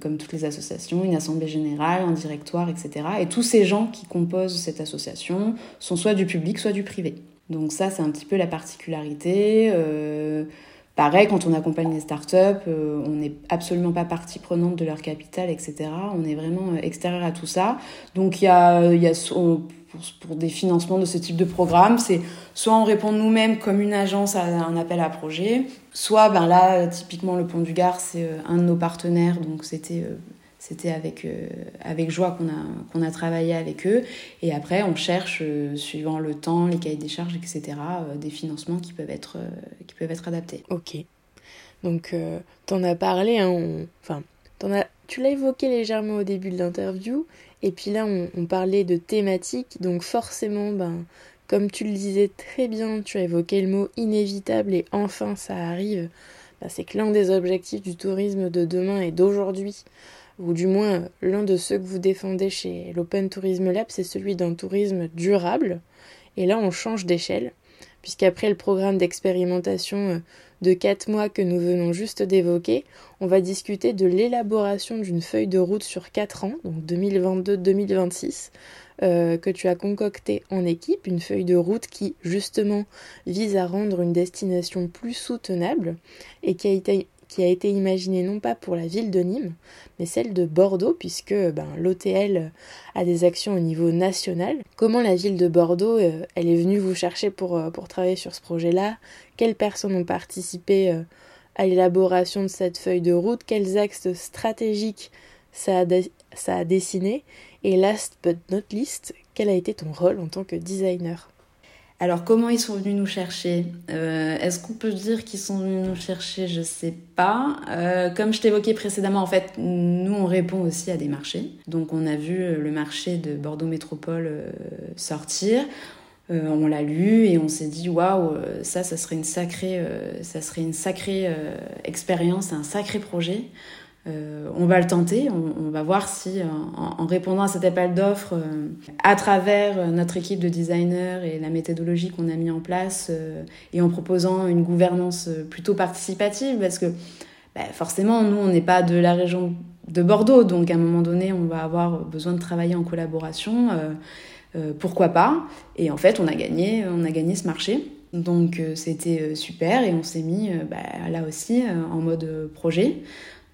comme toutes les associations, une assemblée générale, un directoire, etc. Et tous ces gens qui composent cette association sont soit du public, soit du privé. Donc ça, c'est un petit peu la particularité. Pareil, quand on accompagne les startups, euh, on n'est absolument pas partie prenante de leur capital, etc. On est vraiment euh, extérieur à tout ça. Donc il y a pour, des financements de ce type de programme, c'est soit on répond nous-mêmes comme une agence à un appel à projet, soit ben là typiquement le Pont du Gard c'est euh, un de nos partenaires, donc c'était c'était avec, euh, avec joie qu'on a, qu'on a travaillé avec eux. Et après, on cherche, euh, suivant le temps, les cahiers des charges, etc., euh, des financements qui peuvent être, qui peuvent être adaptés. Ok. Donc, euh, t'en as parlé, hein, enfin, as... tu l'as évoqué légèrement au début de l'interview, et puis là, on, parlait de thématiques, donc forcément, ben, comme tu le disais très bien, tu as évoqué le mot inévitable, et enfin ça arrive, ben, c'est que l'un des objectifs du tourisme de demain et d'aujourd'hui, ou du moins l'un de ceux que vous défendez chez l'Open Tourism Lab, c'est celui d'un tourisme durable. Et là, on change d'échelle, puisqu'après le programme d'expérimentation euh, de 4 mois que nous venons juste d'évoquer, on va discuter de l'élaboration d'une feuille de route sur 4 ans, donc 2022-2026, euh, que tu as concocté en équipe, une feuille de route qui justement vise à rendre une destination plus soutenable et qui a été qui a été imaginée non pas pour la ville de Nîmes, mais celle de Bordeaux, puisque ben, l'OTL a des actions au niveau national. Comment la ville de Bordeaux, euh, elle est venue vous chercher pour, euh, pour travailler sur ce projet-là? Quelles personnes ont participé euh, à l'élaboration de cette feuille de route? Quels axes stratégiques ça a, ça a dessiné? Et last but not least, quel a été ton rôle en tant que designer? Alors comment ils sont venus nous chercher euh, Est-ce qu'on peut dire qu'ils sont venus nous chercher? Je sais pas. Euh, comme je t'évoquais précédemment, en fait, nous on répond aussi à des marchés. Donc on a vu le marché de Bordeaux Métropole euh, sortir. on l'a lu et on s'est dit waouh ça ça serait une sacrée ça serait une sacrée expérience un sacré projet euh, on va le tenter, on, va voir si euh, en, répondant à cet appel d'offres, euh, à travers notre équipe de designers et la méthodologie qu'on a mis en place, et en proposant une gouvernance plutôt participative, parce que bah, forcément, nous, on n'est pas de la région de Bordeaux, donc à un moment donné, on va avoir besoin de travailler en collaboration. pourquoi pas Et en fait, on a gagné, on a gagné ce marché. Donc c'était super et on s'est mis bah, là aussi en mode projet.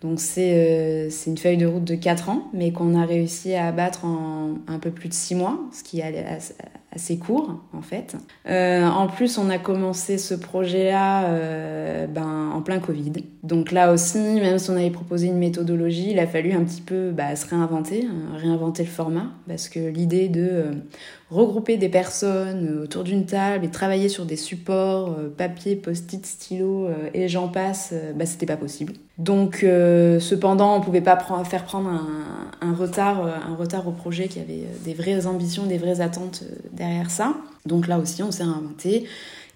Donc euh, c'est une feuille de route de 4 ans, mais qu'on a réussi à abattre en un peu plus de 6 mois, ce qui est assez court en fait. Euh, en plus, on a commencé ce projet-là euh, ben, en plein Covid. Donc là aussi, même si on avait proposé une méthodologie, il a fallu un petit peu bah, se réinventer, hein, réinventer le format, parce que l'idée de regrouper des personnes autour d'une table et travailler sur des supports, papier, post-it, stylo et j'en passe, bah, c'était pas possible. Donc, euh, cependant, on pouvait pas faire prendre un, retard, euh, un retard au projet qui avait euh, des vraies ambitions, des vraies attentes derrière ça. Donc là aussi, on s'est réinventé.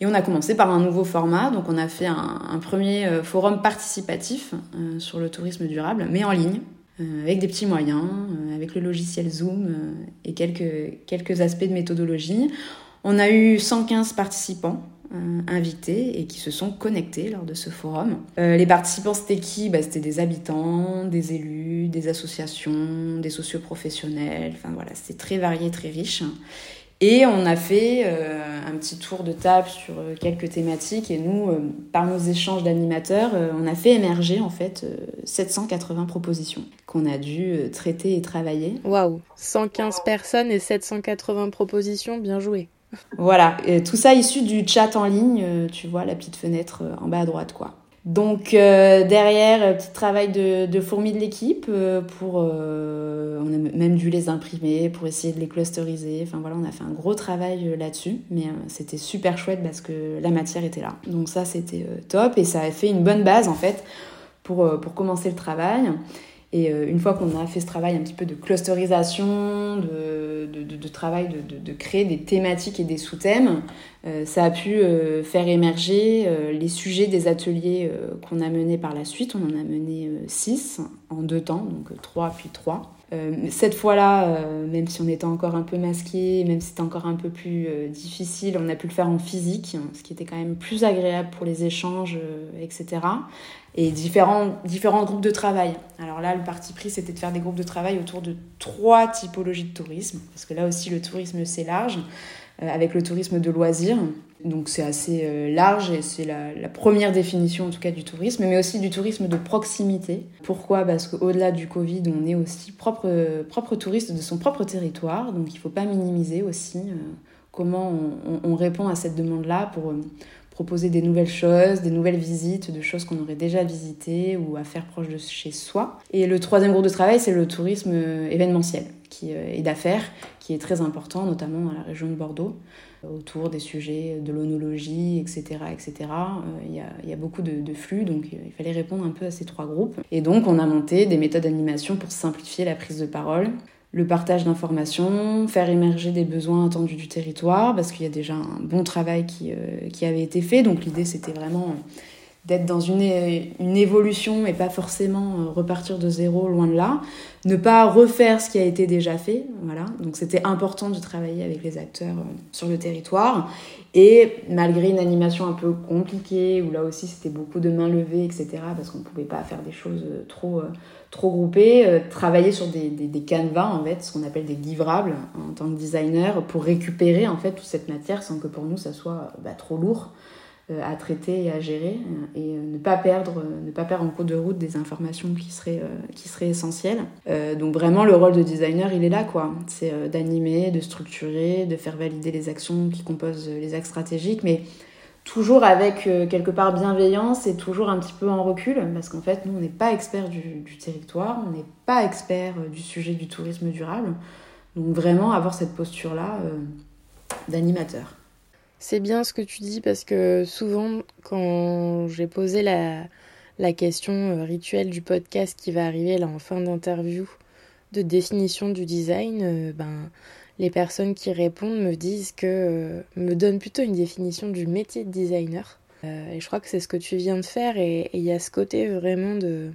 Et on a commencé par un nouveau format. Donc, on a fait un, premier forum participatif sur le tourisme durable, mais en ligne, avec des petits moyens, avec le logiciel Zoom et quelques, quelques aspects de méthodologie. On a eu 115 participants euh, invités et qui se sont connectés lors de ce forum. Euh, les participants, c'était qui? Bah, C'était des habitants, des élus, des associations, des socioprofessionnels, enfin voilà, c'était très varié, très riche. Et on a fait euh, un petit tour de table sur quelques thématiques et nous, par nos échanges d'animateurs, on a fait émerger en fait 780 propositions qu'on a dû traiter et travailler. Waouh 115 personnes et 780 propositions, bien joué voilà, tout ça issu du chat en ligne, euh, tu vois, la petite fenêtre euh, en bas à droite, quoi. Donc euh, derrière, petit travail de, de fourmi de l'équipe pour, on a même dû les imprimer pour essayer de les clusteriser. Enfin voilà, on a fait un gros travail là-dessus, mais c'était super chouette parce que la matière était là. Donc ça c'était top et ça a fait une bonne base en fait pour pour commencer le travail. Et euh, une fois qu'on a fait ce travail un petit peu de clusterisation, de, de, travail de, créer des thématiques et des sous-thèmes, euh, ça a pu euh, faire émerger les sujets des ateliers qu'on a menés par la suite. On en a mené six en deux temps, donc trois puis trois. Cette fois-là, même si on était encore un peu masqué, même si c'était encore un peu plus difficile, on a pu le faire en physique, ce qui était quand même plus agréable pour les échanges, etc et différents, groupes de travail. Alors là, le parti pris, c'était de faire des groupes de travail autour de trois typologies de tourisme, parce que là aussi, le tourisme, c'est large, euh, avec le tourisme de loisirs. Donc c'est assez euh, large et c'est la, première définition en tout cas du tourisme, mais aussi du tourisme de proximité. Pourquoi? Parce qu'au-delà du Covid, on est aussi propre, propre touriste de son propre territoire, donc il ne faut pas minimiser aussi euh, comment on, on, répond à cette demande-là pour proposer des nouvelles choses, des nouvelles visites, de choses qu'on aurait déjà visitées ou à faire proche de chez soi. Et le troisième groupe de travail, c'est le tourisme événementiel, qui, et d'affaires qui est très important, notamment dans la région de Bordeaux autour des sujets de l'onologie, etc. etc. Il y, a, il y a beaucoup de, flux, donc il fallait répondre un peu à ces trois groupes. Et donc on a monté des méthodes d'animation pour simplifier la prise de parole, le partage d'informations, faire émerger des besoins attendus du territoire, parce qu'il y a déjà un bon travail qui, euh, qui avait été fait. Donc l'idée, c'était vraiment d'être dans une, une évolution et pas forcément euh, repartir de zéro, loin de là. Ne pas refaire ce qui a été déjà fait. Voilà. Donc c'était important de travailler avec les acteurs euh, sur le territoire. Et malgré une animation un peu compliquée, où là aussi c'était beaucoup de mains levées, etc., parce qu'on ne pouvait pas faire des choses trop trop groupés, euh, travailler sur des, des, canevas, en fait, ce qu'on appelle des livrables en tant que designer, pour récupérer en fait toute cette matière sans que pour nous ça soit bah, trop lourd euh, à traiter et à gérer, euh, et ne pas perdre, ne pas perdre en cours de route des informations qui seraient, qui seraient essentielles. donc vraiment le rôle de designer, il est là, quoi. C'est d'animer, de structurer, de faire valider les actions qui composent les axes stratégiques, mais toujours avec euh, quelque part bienveillance et toujours un petit peu en recul, parce qu'en fait, nous, on n'est pas experts du, territoire, on n'est pas experts euh, du sujet du tourisme durable. Donc vraiment avoir cette posture-là euh, d'animateur. C'est bien ce que tu dis, parce que souvent, quand j'ai posé la, question rituelle du podcast qui va arriver là en fin d'interview, de définition du design, ben les personnes qui répondent me disent que euh, me donnent plutôt une définition du métier de designer. Euh, et je crois que c'est ce que tu viens de faire et il y a ce côté vraiment de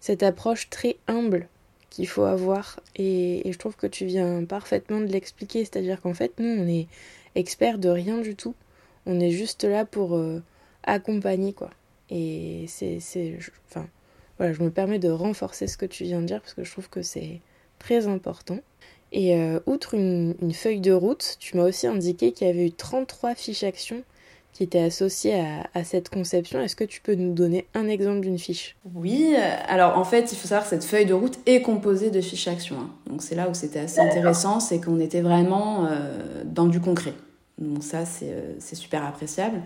cette approche très humble qu'il faut avoir et, je trouve que tu viens parfaitement de l'expliquer, c'est-à-dire qu'en fait nous on est experts de rien du tout, on est juste là pour euh, accompagner quoi. Et c'est, enfin voilà, je me permets de renforcer ce que tu viens de dire parce que je trouve que c'est très important. Et euh, outre une, feuille de route, tu m'as aussi indiqué qu'il y avait eu 33 fiches actions qui étaient associées à, cette conception. Est-ce que tu peux nous donner un exemple d'une fiche? Oui, euh, alors en fait, il faut savoir que cette feuille de route est composée de fiches actions. Hein. Donc c'est là où c'était assez intéressant, c'est qu'on était vraiment euh, dans du concret. Donc ça, c'est super appréciable.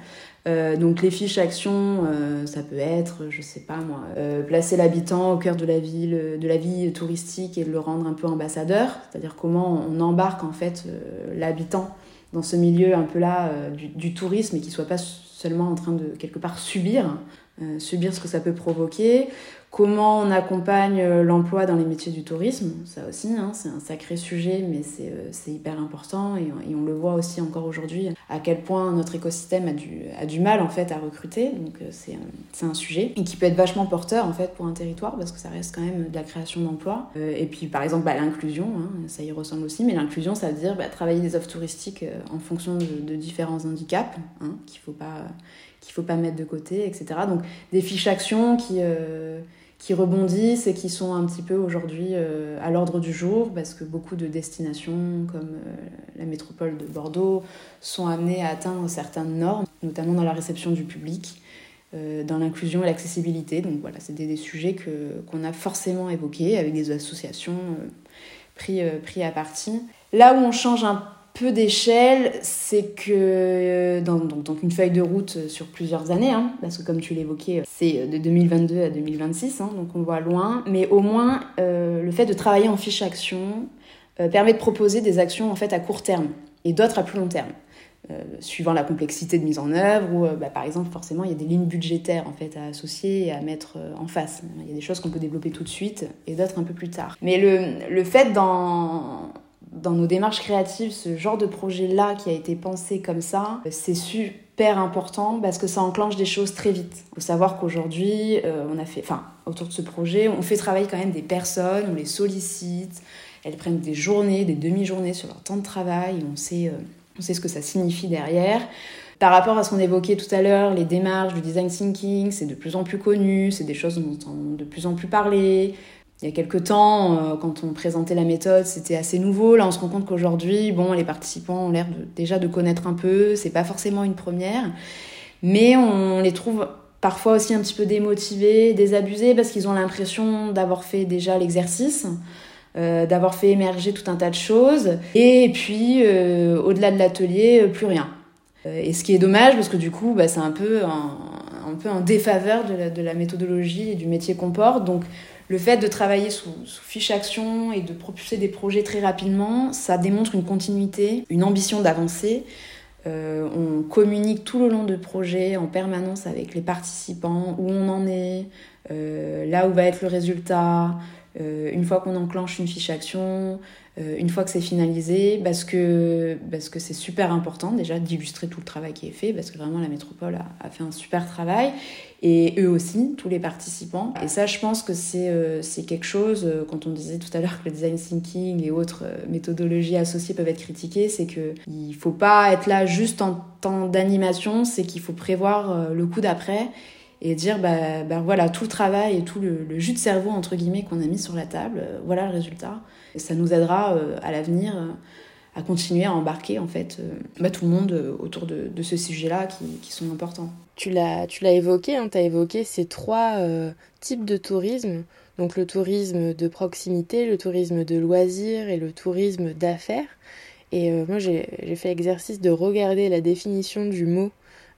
Euh, donc les fiches actions, euh, ça peut être, je sais pas moi, euh, placer l'habitant au cœur de la ville, de la vie touristique et de le rendre un peu ambassadeur, c'est-à-dire comment on embarque en fait l'habitant dans ce milieu un peu là du, du, tourisme et qu'il soit pas seulement en train de quelque part subir, subir ce que ça peut provoquer, Comment on accompagne euh, l'emploi dans les métiers du tourisme, ça aussi, hein, c'est un sacré sujet, mais c'est euh, hyper important et, on le voit aussi encore aujourd'hui à quel point notre écosystème a du, a du mal en fait à recruter. Donc euh, c'est un sujet et qui peut être vachement porteur en fait pour un territoire parce que ça reste quand même de la création d'emplois. et puis par exemple bah, l'inclusion, hein, ça y ressemble aussi, mais l'inclusion ça veut dire bah, travailler des offres touristiques en fonction de, différents handicaps hein, qu'il faut pas qu'il faut pas mettre de côté, etc. Donc des fiches actions qui qui rebondissent et qui sont un petit peu aujourd'hui euh, à l'ordre du jour parce que beaucoup de destinations comme euh, la métropole de Bordeaux sont amenées à atteindre certaines normes, notamment dans la réception du public, euh, dans l'inclusion et l'accessibilité. Donc voilà, c'est des, des, sujets que, qu'on a forcément évoqués avec des associations pris, pris à partie. Là où on change un peu d'échelle, c'est que euh, dans, donc une feuille de route sur plusieurs années, hein, parce que comme tu l'évoquais, c'est de 2022 à 2026, hein, donc on voit loin, mais au moins euh, le fait de travailler en fiche action euh, permet de proposer des actions en fait à court terme et d'autres à plus long terme. suivant la complexité de mise en œuvre, ou bah, par exemple, forcément, il y a des lignes budgétaires en fait à associer et à mettre en face. Il y a des choses qu'on peut développer tout de suite et d'autres un peu plus tard. Mais le, le fait dans, dans nos démarches créatives, ce genre de projet-là qui a été pensé comme ça, c'est super important parce que ça enclenche des choses très vite. Il faut savoir qu'aujourd'hui, euh, on a fait, enfin, autour de ce projet, on fait travailler quand même des personnes, on les sollicite, elles prennent des journées, des demi-journées sur leur temps de travail, on sait, euh, on sait ce que ça signifie derrière. Par rapport à ce qu'on évoquait tout à l'heure, les démarches du design thinking, c'est de plus en plus connu, c'est des choses dont on entend de plus en plus parler. Il y a quelques temps, euh, quand on présentait la méthode, c'était assez nouveau. Là, on se rend compte qu'aujourd'hui, bon, les participants ont l'air déjà de connaître un peu. C'est pas forcément une première, mais on les trouve parfois aussi un petit peu démotivés, désabusés, parce qu'ils ont l'impression d'avoir fait déjà l'exercice, euh, d'avoir fait émerger tout un tas de choses, et puis euh, au-delà de l'atelier, plus rien. Et ce qui est dommage, parce que du coup, bah, c'est un peu un, peu en défaveur de la, de la méthodologie et du métier qu'on porte. Donc, le fait de travailler sous, fiche action et de propulser des projets très rapidement, ça démontre une continuité, une ambition d'avancer. Euh, on communique tout le long du projet en permanence avec les participants, où on en est, euh, là où va être le résultat, euh, une fois qu'on enclenche une fiche action, une fois que c'est finalisé, parce que c'est super important déjà d'illustrer tout le travail qui est fait, parce que vraiment la métropole a, fait un super travail, et eux aussi, tous les participants. Et ça, je pense que c'est euh, quelque chose, euh, quand on disait tout à l'heure que le design thinking et autres méthodologies associées peuvent être critiquées, c'est que il faut pas être là juste en temps d'animation, c'est qu'il faut prévoir le coup d'après et dire bah, bah, voilà tout le travail et tout le, le jus de cerveau entre guillemets qu'on a mis sur la table euh, voilà le résultat et ça nous aidera euh, à l'avenir euh, à continuer à embarquer en fait bah, tout le monde autour de, ce sujet là qui, sont importants. Tu l'as tu l'as évoqué hein, tu as évoqué ces trois types de tourisme. Donc le tourisme de proximité le tourisme de loisirs et le tourisme d'affaires. Et moi j'ai fait l'exercice de regarder la définition du mot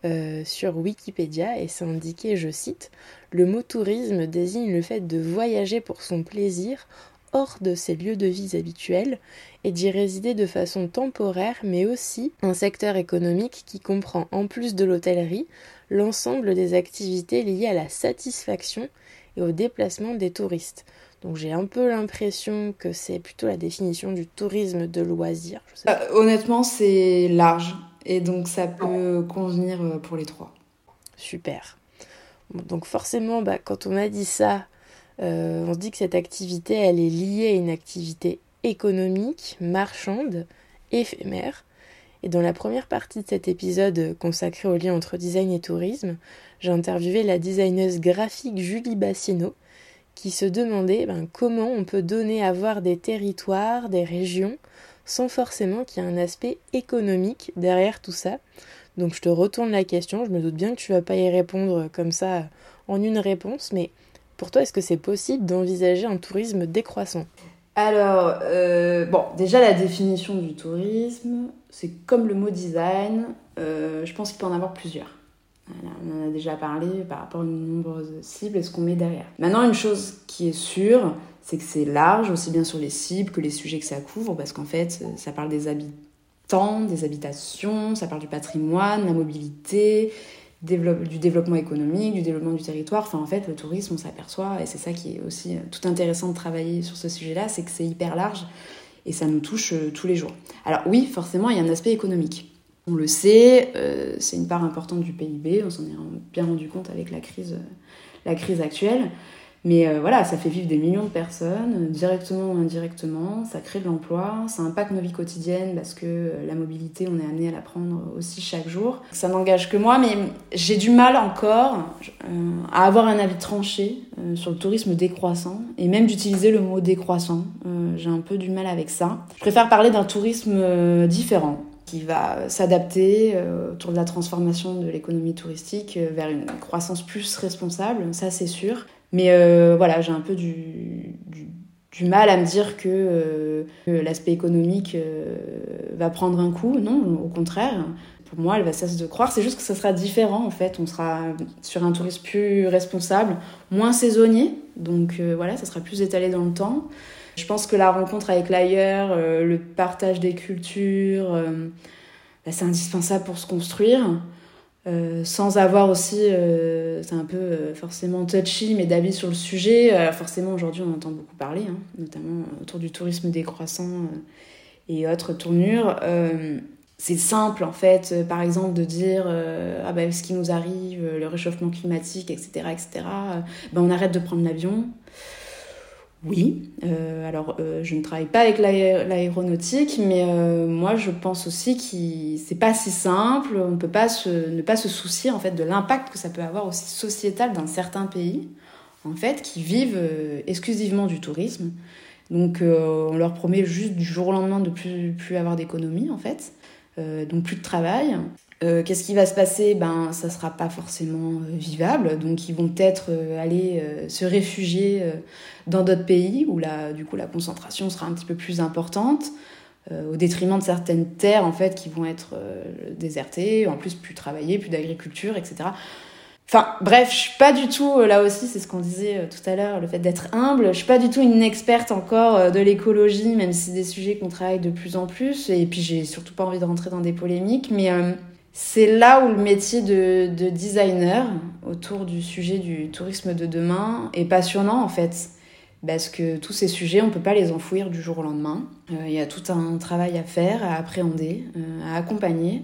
euh, sur Wikipédia et c'est indiqué, je cite, Le mot tourisme désigne le fait de voyager pour son plaisir hors de ses lieux de vie habituels et d'y résider de façon temporaire, mais aussi un secteur économique qui comprend, en plus de l'hôtellerie, l'ensemble des activités liées à la satisfaction et au déplacement des touristes. Donc j'ai un peu l'impression que c'est plutôt la définition du tourisme de loisir. Euh, honnêtement, c'est large. Et donc ça peut convenir euh, pour les trois. Super. Donc forcément, bah, quand on a dit ça, euh, on se dit que cette activité, elle est liée à une activité économique, marchande, éphémère. Et dans la première partie de cet épisode consacré au lien entre design et tourisme, j'ai interviewé la designeuse graphique Julie Bassino, qui se demandait ben, comment on peut donner à voir des territoires, des régions, sans forcément qu'il y ait un aspect économique derrière tout ça. Donc je te retourne la question, je me doute bien que tu vas pas y répondre comme ça en une réponse, mais pour toi, est-ce que c'est possible d'envisager un tourisme décroissant? Alors, euh, bon, déjà la définition du tourisme, c'est comme le mot design, euh, je pense qu'il peut en avoir plusieurs. on en a déjà parlé par rapport aux nombreuses cibles et ce qu'on met derrière. Maintenant, une chose qui est sûre, c'est que c'est large, aussi bien sur les cibles que les sujets que ça couvre, parce qu'en fait, ça parle des habitants, des habitations, ça parle du patrimoine, la mobilité, du développement économique, du développement du territoire. Enfin, en fait, le tourisme, on s'aperçoit, et c'est ça qui est aussi euh, tout intéressant de travailler sur ce sujet-là, c'est que c'est hyper large et ça nous touche euh, tous les jours. Alors oui, forcément, il y a un aspect économique. On le sait, euh, c'est une part importante du PIB, on s'en est bien rendu compte avec la crise, la crise actuelle. Mais euh, voilà, ça fait vivre des millions de personnes, directement ou indirectement, ça crée de l'emploi, ça impacte nos vies quotidiennes parce que euh, la mobilité, on est amené à la prendre aussi chaque jour. Ça n'engage que moi, mais j'ai du mal encore euh, à avoir un avis tranché sur le tourisme décroissant et même d'utiliser le mot décroissant. j'ai un peu du mal avec ça. Je préfère parler d'un tourisme différent qui va s'adapter autour de la transformation de l'économie touristique vers une croissance plus responsable, ça c'est sûr. Mais euh, voilà, j'ai un peu du, du, mal à me dire que, euh, l'aspect économique euh, va prendre un coup. Non, au contraire. Pour moi, elle va cesser de croire. C'est juste que ça sera différent, en fait. On sera sur un tourisme plus responsable, moins saisonnier. Donc voilà, ça sera plus étalé dans le temps. Je pense que la rencontre avec l'ailleurs, le partage des cultures, bah, c'est indispensable pour se construire. Euh, sans avoir aussi, euh, c'est un peu euh, forcément touchy, mais d'avis sur le sujet. forcément, aujourd'hui, on entend beaucoup parler, hein, notamment autour du tourisme décroissant et autres tournures. c'est simple, en fait, par exemple, de dire Ah ben, ce qui nous arrive, le réchauffement climatique, etc., etc., ben, on arrête de prendre l'avion. Oui, euh, alors euh, je ne travaille pas avec l'aéronautique, mais euh, moi je pense aussi que c'est pas si simple, on ne peut pas se, ne pas se soucier en fait de l'impact que ça peut avoir aussi sociétal dans certains pays, en fait, qui vivent exclusivement du tourisme. Donc on leur promet juste du jour au lendemain de plus, plus avoir d'économie en fait, donc plus de travail. Euh, qu'est-ce qui va se passer? Ben, ça sera pas forcément euh, vivable, donc ils vont peut-être euh, aller se réfugier dans d'autres pays où là, du coup, la concentration sera un petit peu plus importante, au détriment de certaines terres en fait qui vont être désertées, en plus plus travaillées, plus d'agriculture, etc. Enfin, bref, je suis pas du tout, là aussi, c'est ce qu'on disait tout à l'heure, le fait d'être humble. Je suis pas du tout une experte encore de l'écologie, même si c'est des sujets qu'on travaille de plus en plus. Et puis, j'ai surtout pas envie de rentrer dans des polémiques. Mais c'est là où le métier de, de, designer autour du sujet du tourisme de demain est passionnant, en fait parce que tous ces sujets, on ne peut pas les enfouir du jour au lendemain. Euh, il y a tout un travail à faire, à appréhender, euh, à accompagner.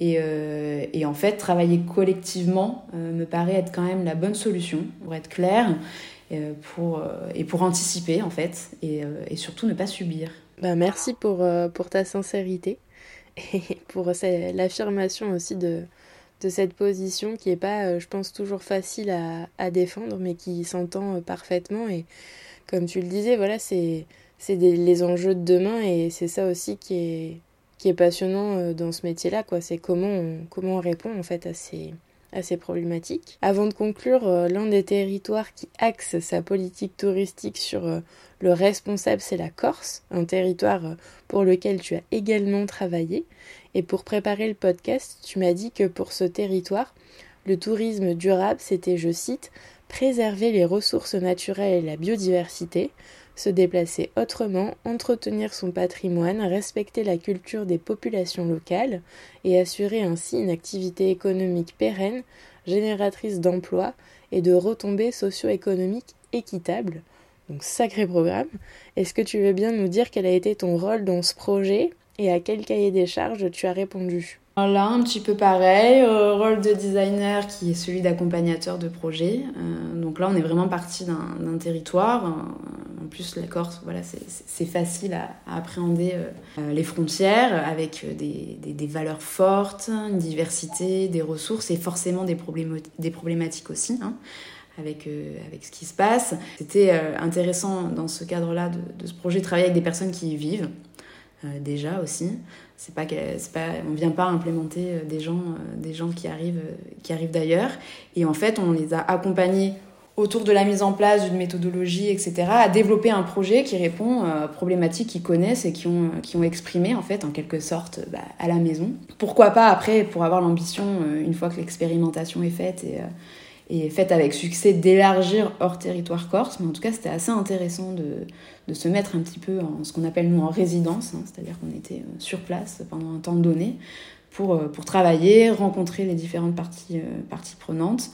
Et, euh, et, en fait, travailler collectivement me paraît être quand même la bonne solution, pour être clair, pour, et pour anticiper, en fait, et, et surtout ne pas subir. Bah, merci pour, pour ta sincérité et pour l'affirmation aussi de, de cette position qui n'est pas, euh, je pense, toujours facile à, à défendre, mais qui s'entend euh, parfaitement. Et comme tu le disais, voilà, c'est les enjeux de demain et c'est ça aussi qui est, qui est passionnant euh, dans ce métier-là, quoi. C'est comment on, comment on répond en fait à ces, à ces problématiques. Avant de conclure, l'un des territoires qui axe sa politique touristique sur le responsable, c'est la Corse, un territoire pour lequel tu as également travaillé. Et pour préparer le podcast, tu m'as dit que pour ce territoire, le tourisme durable, c'était, je cite, préserver les ressources naturelles et la biodiversité, se déplacer autrement, entretenir son patrimoine, respecter la culture des populations locales et assurer ainsi une activité économique pérenne, génératrice d'emplois et de retombées socio-économiques équitables. Donc sacré programme. Est-ce que tu veux bien nous dire quel a été ton rôle dans ce projet et à quel cahier des charges tu as répondu? Là, un petit peu pareil, euh, rôle de designer qui est celui d'accompagnateur de projet. Euh, donc là, on est vraiment parti d'un territoire. En plus, la Corse, voilà, c'est facile à, appréhender euh, les frontières avec des, valeurs fortes, une diversité, des ressources et forcément des, problématiques aussi. Hein avec, avec ce qui se passe. C'était intéressant dans ce cadre-là de, de, ce projet de travailler avec des personnes qui y vivent, euh, déjà aussi. C'est pas, pas, on vient pas implémenter euh, des gens, euh, des gens qui arrivent, qui arrivent d'ailleurs. Et en fait, on les a accompagnés autour de la mise en place d'une méthodologie, etc., à développer un projet qui répond aux problématiques qu'ils connaissent et qui ont, qui ont exprimé, en fait, en quelque sorte, bah, à la maison. Pourquoi pas, après, pour avoir l'ambition, une fois que l'expérimentation est faite et, et faite avec succès, d'élargir hors territoire corse. Mais en tout cas, c'était assez intéressant de, de se mettre un petit peu en ce qu'on appelle nous en résidence, hein, c'est-à-dire qu'on était euh, sur place pendant un temps donné pour, euh, pour travailler, rencontrer les différentes parties, euh, parties prenantes,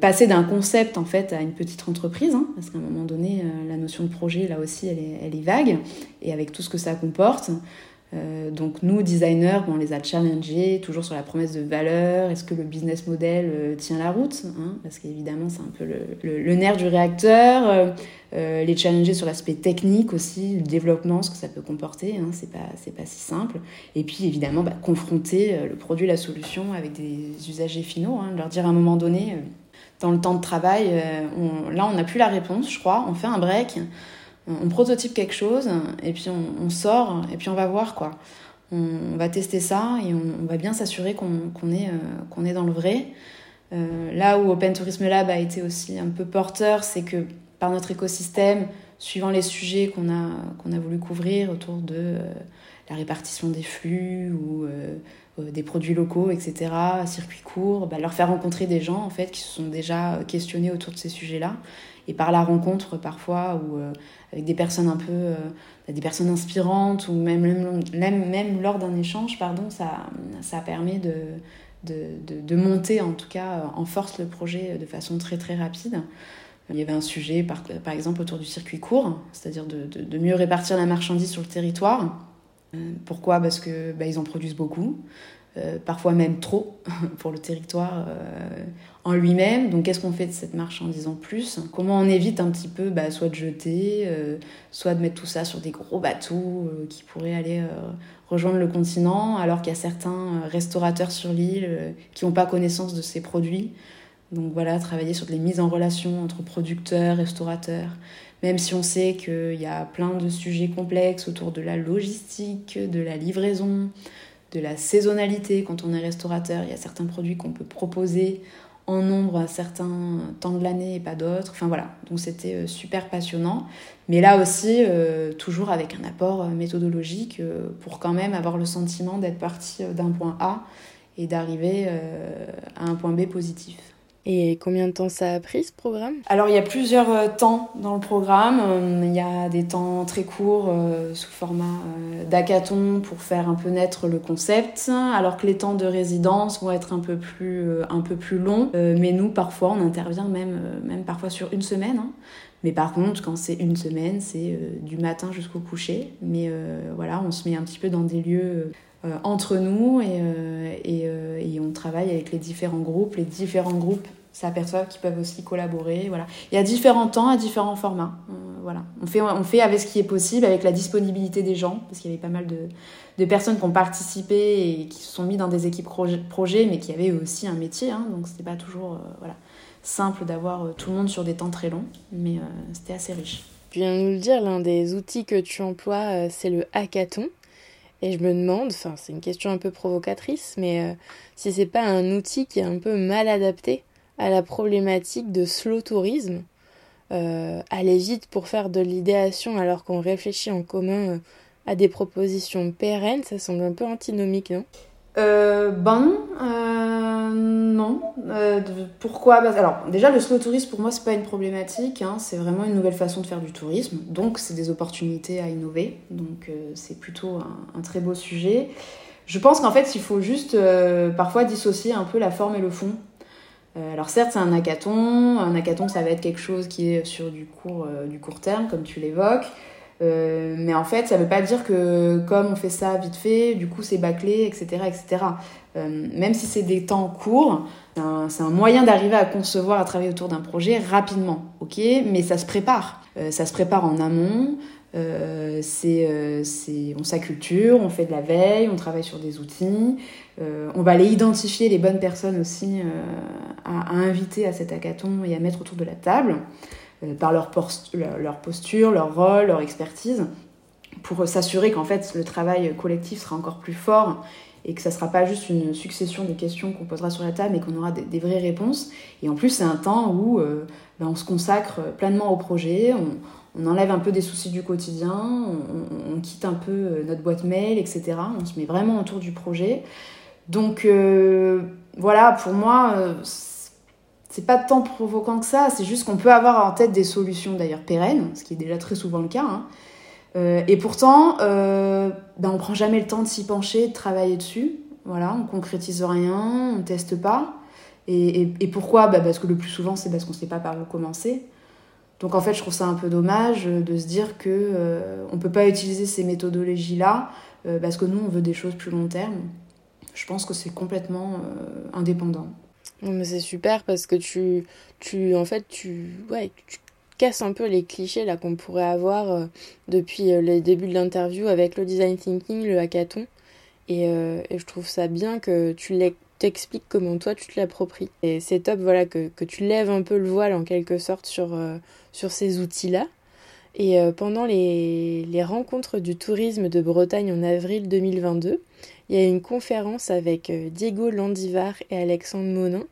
passer d'un concept en fait à une petite entreprise, hein, parce qu'à un moment donné, la notion de projet là aussi elle est, elle est vague, et avec tout ce que ça comporte. Euh, donc nous, designers, on les a challengés, toujours sur la promesse de valeur. Est-ce que le business model euh, tient la route hein? Parce qu'évidemment, c'est un peu le, nerf du réacteur. Euh, les challenger sur l'aspect technique aussi, le développement, ce que ça peut comporter. Hein, c'est pas, pas si simple. Et puis évidemment, bah, confronter le produit, la solution avec des usagers finaux. Hein, leur dire à un moment donné, dans le temps de travail, on, là, on n'a plus la réponse, je crois. On fait un break on prototype quelque chose et puis on, sort et puis on va voir quoi. On, va tester ça et on, va bien s'assurer qu'on est, euh, est dans le vrai. Euh, là où Open Tourism Lab a été aussi un peu porteur, c'est que par notre écosystème, suivant les sujets qu'on a, a voulu couvrir autour de euh, la répartition des flux ou des produits locaux, etc., circuit court, bah, leur faire rencontrer des gens en fait qui se sont déjà questionnés autour de ces sujets-là et par la rencontre parfois ou euh, avec des personnes un peu euh, des personnes inspirantes ou même même, même, lors d'un échange pardon ça ça permet de, de, de, de, monter en tout cas en force le projet de façon très très rapide il y avait un sujet par, par exemple autour du circuit court c'est-à-dire de, de, mieux répartir la marchandise sur le territoire euh, pourquoi? Parce que bah, ils en produisent beaucoup euh, parfois même trop pour le territoire euh, en lui-même. Donc qu'est-ce qu'on fait de cette marchandise en plus? Comment on évite un petit peu bah, soit de jeter, euh, soit de mettre tout ça sur des gros bateaux qui pourraient aller rejoindre le continent, alors qu'il y a certains restaurateurs sur l'île qui n'ont pas connaissance de ces produits? Donc voilà, travailler sur des mises en relation entre producteurs, restaurateurs, même si on sait qu'il y a plein de sujets complexes autour de la logistique, de la livraison, de la saisonnalité quand on est restaurateur. Il y a certains produits qu'on peut proposer en nombre à certains temps de l'année et pas d'autres. Enfin voilà, donc c'était euh, super passionnant. Mais là aussi, euh, toujours avec un apport euh, méthodologique pour quand même avoir le sentiment d'être parti d'un point A et d'arriver à un point B positif. Et combien de temps ça a pris ce programme? Alors il y a plusieurs euh, temps dans le programme. Euh, il y a des temps très courts euh, sous format d'hackathon pour faire un peu naître le concept, alors que les temps de résidence vont être un peu plus, un peu plus longs. mais nous parfois on intervient même, même parfois sur une semaine. Hein. Mais par contre, quand c'est une semaine, c'est du matin jusqu'au coucher. Mais voilà, on se met un petit peu dans des lieux entre nous et, et, et, on travaille avec les différents groupes. Les différents groupes s'aperçoivent qu'ils peuvent aussi collaborer. Voilà. Il y a différents temps à différents formats. Euh, voilà. on, fait, on fait avec ce qui est possible, avec la disponibilité des gens, parce qu'il y avait pas mal de, de, personnes qui ont participé et qui se sont mis dans des équipes projets, mais qui avaient aussi un métier. Hein, donc c'était pas toujours euh, voilà, simple d'avoir euh, tout le monde sur des temps très longs, mais c'était assez riche. Tu viens de nous le dire, l'un des outils que tu emploies, c'est le hackathon. Et je me demande, enfin c'est une question un peu provocatrice, mais si c'est pas un outil qui est un peu mal adapté à la problématique de slow tourisme. Euh, aller vite pour faire de l'idéation alors qu'on réfléchit en commun euh, à des propositions pérennes, ça semble un peu antinomique, non? Euh, Ben, euh, non. pourquoi? Alors, déjà, le slow tourisme, pour moi, c'est pas une problématique, hein. c'est vraiment une nouvelle façon de faire du tourisme, donc c'est des opportunités à innover, donc c'est plutôt un, très beau sujet. Je pense qu'en fait, il faut juste parfois dissocier un peu la forme et le fond. Euh, alors certes, c'est un hackathon. Un hackathon, ça va être quelque chose qui est sur du court, euh, du court terme, comme tu l'évoques. Euh, mais en fait, ça ne veut pas dire que comme on fait ça vite fait, du coup c'est bâclé, etc. etc. même si c'est des temps courts, c'est un, moyen d'arriver à concevoir, à travailler autour d'un projet rapidement, ok? Mais ça se prépare. ça se prépare en amont. c'est, on s'acculture, on fait de la veille, on travaille sur des outils. Euh, on va aller identifier les bonnes personnes aussi euh, à, inviter à cet hackathon et à mettre autour de la table euh, par leur, leur, posture, leur rôle, leur expertise, pour s'assurer qu'en fait le travail collectif sera encore plus fort et que ça ne sera pas juste une succession de questions qu'on posera sur la table, mais qu'on aura des, vraies réponses. Et en plus, c'est un temps où ben, on se consacre pleinement au projet, on, enlève un peu des soucis du quotidien, on, quitte un peu notre boîte mail, etc. On se met vraiment autour du projet. Donc euh, voilà, pour moi, euh, c'est pas tant provoquant que ça, c'est juste qu'on peut avoir en tête des solutions d'ailleurs pérennes, ce qui est déjà très souvent le cas. Hein. Euh, et pourtant, ben on prend jamais le temps de s'y pencher, de travailler dessus. Voilà, on concrétise rien, on teste pas. Et, pourquoi? Bah Parce que le plus souvent, c'est parce qu'on sait pas par où commencer. Donc en fait, je trouve ça un peu dommage de se dire que on peut pas utiliser ces méthodologies-là parce que nous, on veut des choses plus long terme je pense que c'est complètement euh, indépendant. C'est super parce que tu, tu, en fait, tu, ouais, tu casses un peu les clichés là qu'on pourrait avoir euh, depuis euh, les débuts de l'interview avec le design thinking, le hackathon. Et, et je trouve ça bien que tu t'expliques comment toi tu te l'appropries. Et c'est top voilà que, que, tu lèves un peu le voile en quelque sorte sur, sur ces outils-là. Et pendant les, les rencontres du tourisme de Bretagne en avril 2022, il y a une conférence avec euh, Diego Landivar et Alexandre Monin, euh,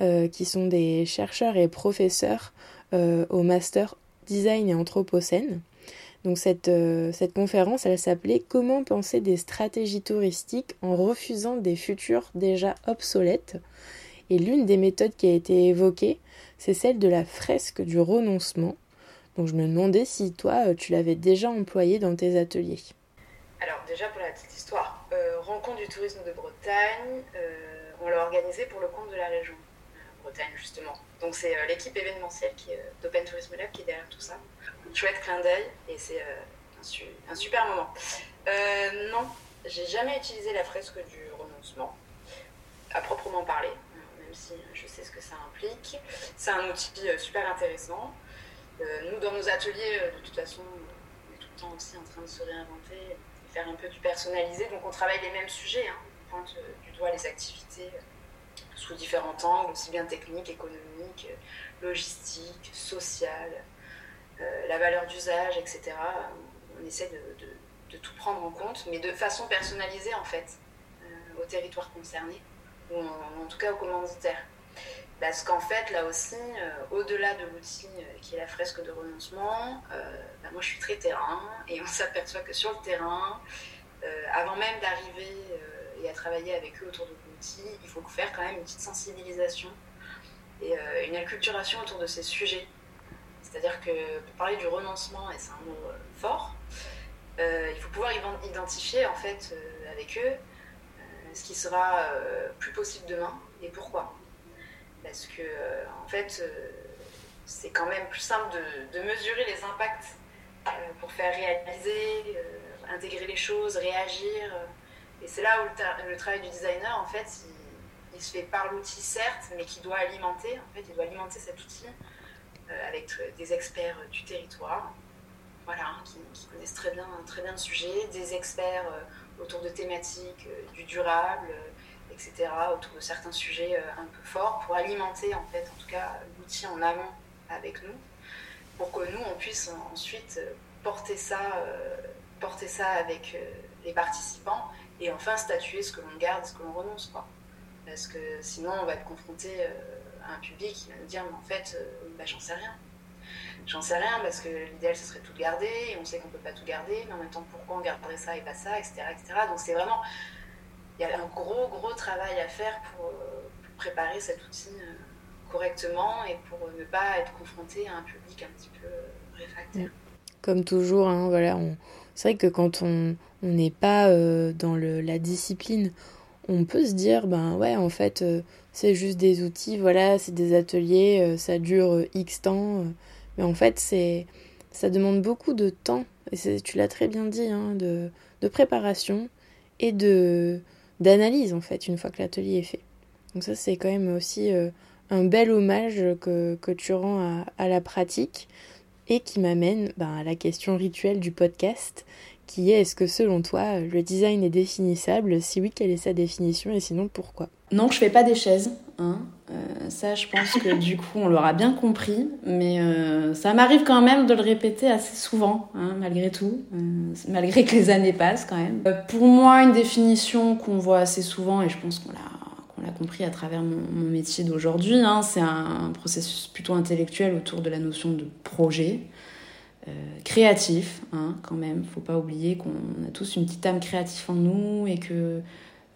qui sont des chercheurs et professeurs euh, au master design et anthropocène. Donc cette, cette conférence, elle s'appelait Comment penser des stratégies touristiques en refusant des futurs déjà obsolètes? Et l'une des méthodes qui a été évoquée, c'est celle de la fresque du renoncement. Donc je me demandais si toi, tu l'avais déjà employée dans tes ateliers. Alors déjà pour la petite histoire, euh, rencontre du tourisme de Bretagne, euh, on l'a organisé pour le compte de la région euh, Justement. Donc c'est l'équipe événementielle qui d'Open Tourism Lab qui est derrière tout ça. Chouette clin d'œil et c'est un, super moment. non, j'ai jamais utilisé la fresque du renoncement à proprement parler, même si je sais ce que ça implique. C'est un outil super intéressant. nous dans nos ateliers, de toute façon, on est tout le temps aussi en train de se réinventer faire un peu du personnalisé. Donc on travaille les mêmes sujets. Hein. On pointe euh, du doigt les activités euh, sous différents angles, aussi bien techniques, économiques, euh, logistiques, sociales, la valeur d'usage, etc. On essaie de, tout prendre en compte, mais de façon personnalisée en fait, au territoire concerné, ou en, tout cas aux commanditaires. Parce qu'en fait, là aussi, au-delà de l'outil qui est la fresque de renoncement, bah, moi je suis très terrain et on s'aperçoit que sur le terrain, euh, avant même d'arriver euh, et à travailler avec eux autour de il faut faire quand même une petite sensibilisation et une acculturation autour de ces sujets. C'est-à-dire que pour parler du renoncement, et c'est un mot fort, il faut pouvoir identifier en fait avec eux ce qui sera plus possible demain et pourquoi. Parce que en fait, c'est quand même plus simple de, mesurer les impacts euh, pour faire réaliser, euh, intégrer les choses, réagir. Et c'est là où le, travail du designer, en fait, il, se fait par l'outil, certes, mais qui doit alimenter, en fait, il doit alimenter cet outil euh, avec des experts du territoire, voilà, hein, qui, connaissent très bien, très bien le sujet, des experts autour de thématiques du durable, etc., autour de certains sujets un peu forts, pour alimenter, en fait, en tout cas, l'outil en amont avec nous, pour que nous, on puisse ensuite porter ça, euh, porter ça avec euh, les participants et enfin statuer ce que l'on garde, ce que l'on renonce. Quoi. Parce que sinon, on va être confronté euh, à un public qui va nous dire, mais en fait, bah, j'en sais rien. J'en sais rien parce que l'idéal ce serait tout garder et on sait qu'on peut pas tout garder, mais en même temps pourquoi on garderait ça et pas ça, etc. Donc c'est vraiment, il y a un gros gros travail à faire pour, pour préparer cet outil correctement et pour ne pas être confronté à un public un petit peu réfractaire. Comme toujours, hein, voilà, c'est vrai que quand on n'est pas euh, dans la discipline, on peut se dire, ben ouais, en fait, euh, c'est juste des outils, voilà, c'est des ateliers, euh, ça dure X temps, mais en fait, c'est ça demande beaucoup de temps, et tu l'as très bien dit, hein, de, de préparation et de d'analyse, en fait, une fois que l'atelier est fait. Donc ça, c'est quand même aussi un bel hommage que, que tu rends à, la pratique et qui m'amène ben, à la question rituelle du podcast qui est est-ce que selon toi le design est définissable? Si oui, quelle est sa définition? Et sinon pourquoi? Non, je fais pas des chaises. Hein. Euh, ça, je pense que du coup, on l'aura bien compris. Mais euh, ça m'arrive quand même de le répéter assez souvent, hein, malgré tout, euh, malgré que les années passent quand même. pour moi, une définition qu'on voit assez souvent, et je pense qu'on l'a on l'a compris à travers mon, métier d'aujourd'hui, hein, c'est un, processus plutôt intellectuel autour de la notion de projet, euh, créatif, hein, quand même. Faut pas oublier qu'on a tous une petite âme créative en nous et que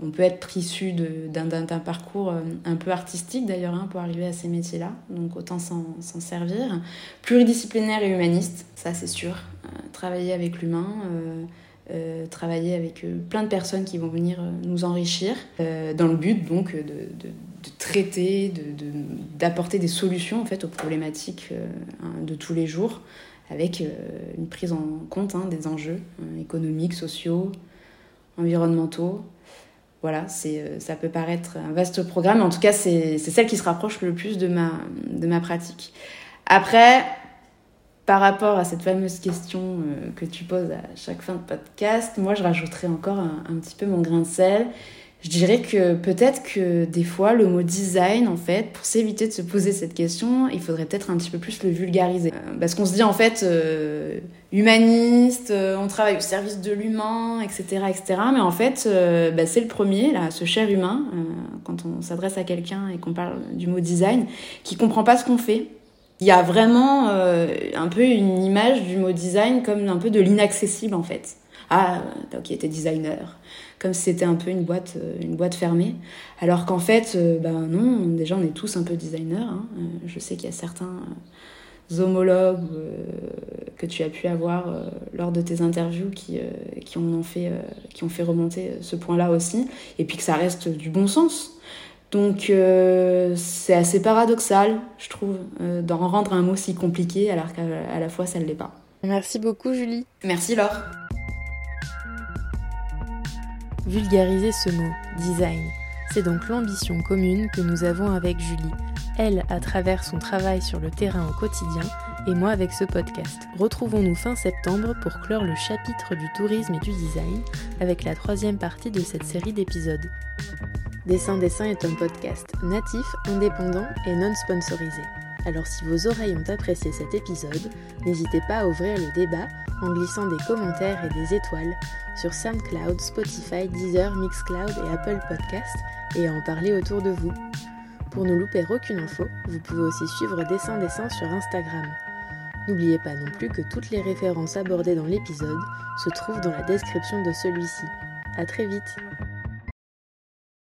on peut être issu d'un parcours euh, un peu artistique d'ailleurs hein, pour arriver à ces métiers-là, donc autant s'en servir. Pluridisciplinaire et humaniste, ça c'est sûr. Euh, travailler avec l'humain. Travailler avec euh, plein de personnes qui vont venir euh, nous enrichir, dans le but donc de, de, de traiter, d'apporter de, des solutions en fait aux problématiques de tous les jours, avec une prise en compte hein, des enjeux économiques, sociaux, environnementaux. Voilà, ça peut paraître un vaste programme, mais en tout cas, c'est, celle qui se rapproche le plus de ma, de ma pratique. Après, par rapport à cette fameuse question euh, que tu poses à chaque fin de podcast, moi je rajouterais encore un, petit peu mon grain de sel. Je dirais que peut-être que des fois le mot design, en fait, pour s'éviter de se poser cette question, il faudrait peut-être un petit peu plus le vulgariser. Euh, parce qu'on se dit en fait euh, humaniste, on travaille au service de l'humain, etc., etc. Mais en fait, bah, c'est le premier, là, ce cher humain, quand on s'adresse à quelqu'un et qu'on parle du mot design, qui comprend pas ce qu'on fait il y a vraiment euh, un peu une image du mot design comme un peu de l'inaccessible en fait. Ah, ok, t'es designer. Comme si c'était un peu une boîte, euh, une boîte fermée. Alors qu'en fait, euh, ben non, déjà on est tous un peu designers. Hein. Je sais qu'il y a certains homologues que tu as pu avoir lors de tes interviews qui, qui, ont fait, qui ont fait remonter ce point-là aussi. Et puis que ça reste du bon sens. Donc euh, c'est assez paradoxal, je trouve, euh, d'en rendre un mot si compliqué alors qu'à la fois ça ne l'est pas. Merci beaucoup Julie. Merci Laure. Vulgariser ce mot, design, c'est donc l'ambition commune que nous avons avec Julie, elle à travers son travail sur le terrain au quotidien et moi avec ce podcast. Retrouvons-nous fin septembre pour clore le chapitre du tourisme et du design avec la troisième partie de cette série d'épisodes. Dessin Dessin est un podcast natif, indépendant et non sponsorisé. Alors si vos oreilles ont apprécié cet épisode, n'hésitez pas à ouvrir le débat en glissant des commentaires et des étoiles sur SoundCloud, Spotify, Deezer, Mixcloud et Apple Podcast et à en parler autour de vous. Pour ne louper aucune info, vous pouvez aussi suivre Dessin Dessin sur Instagram. N'oubliez pas non plus que toutes les références abordées dans l'épisode se trouvent dans la description de celui-ci. A très vite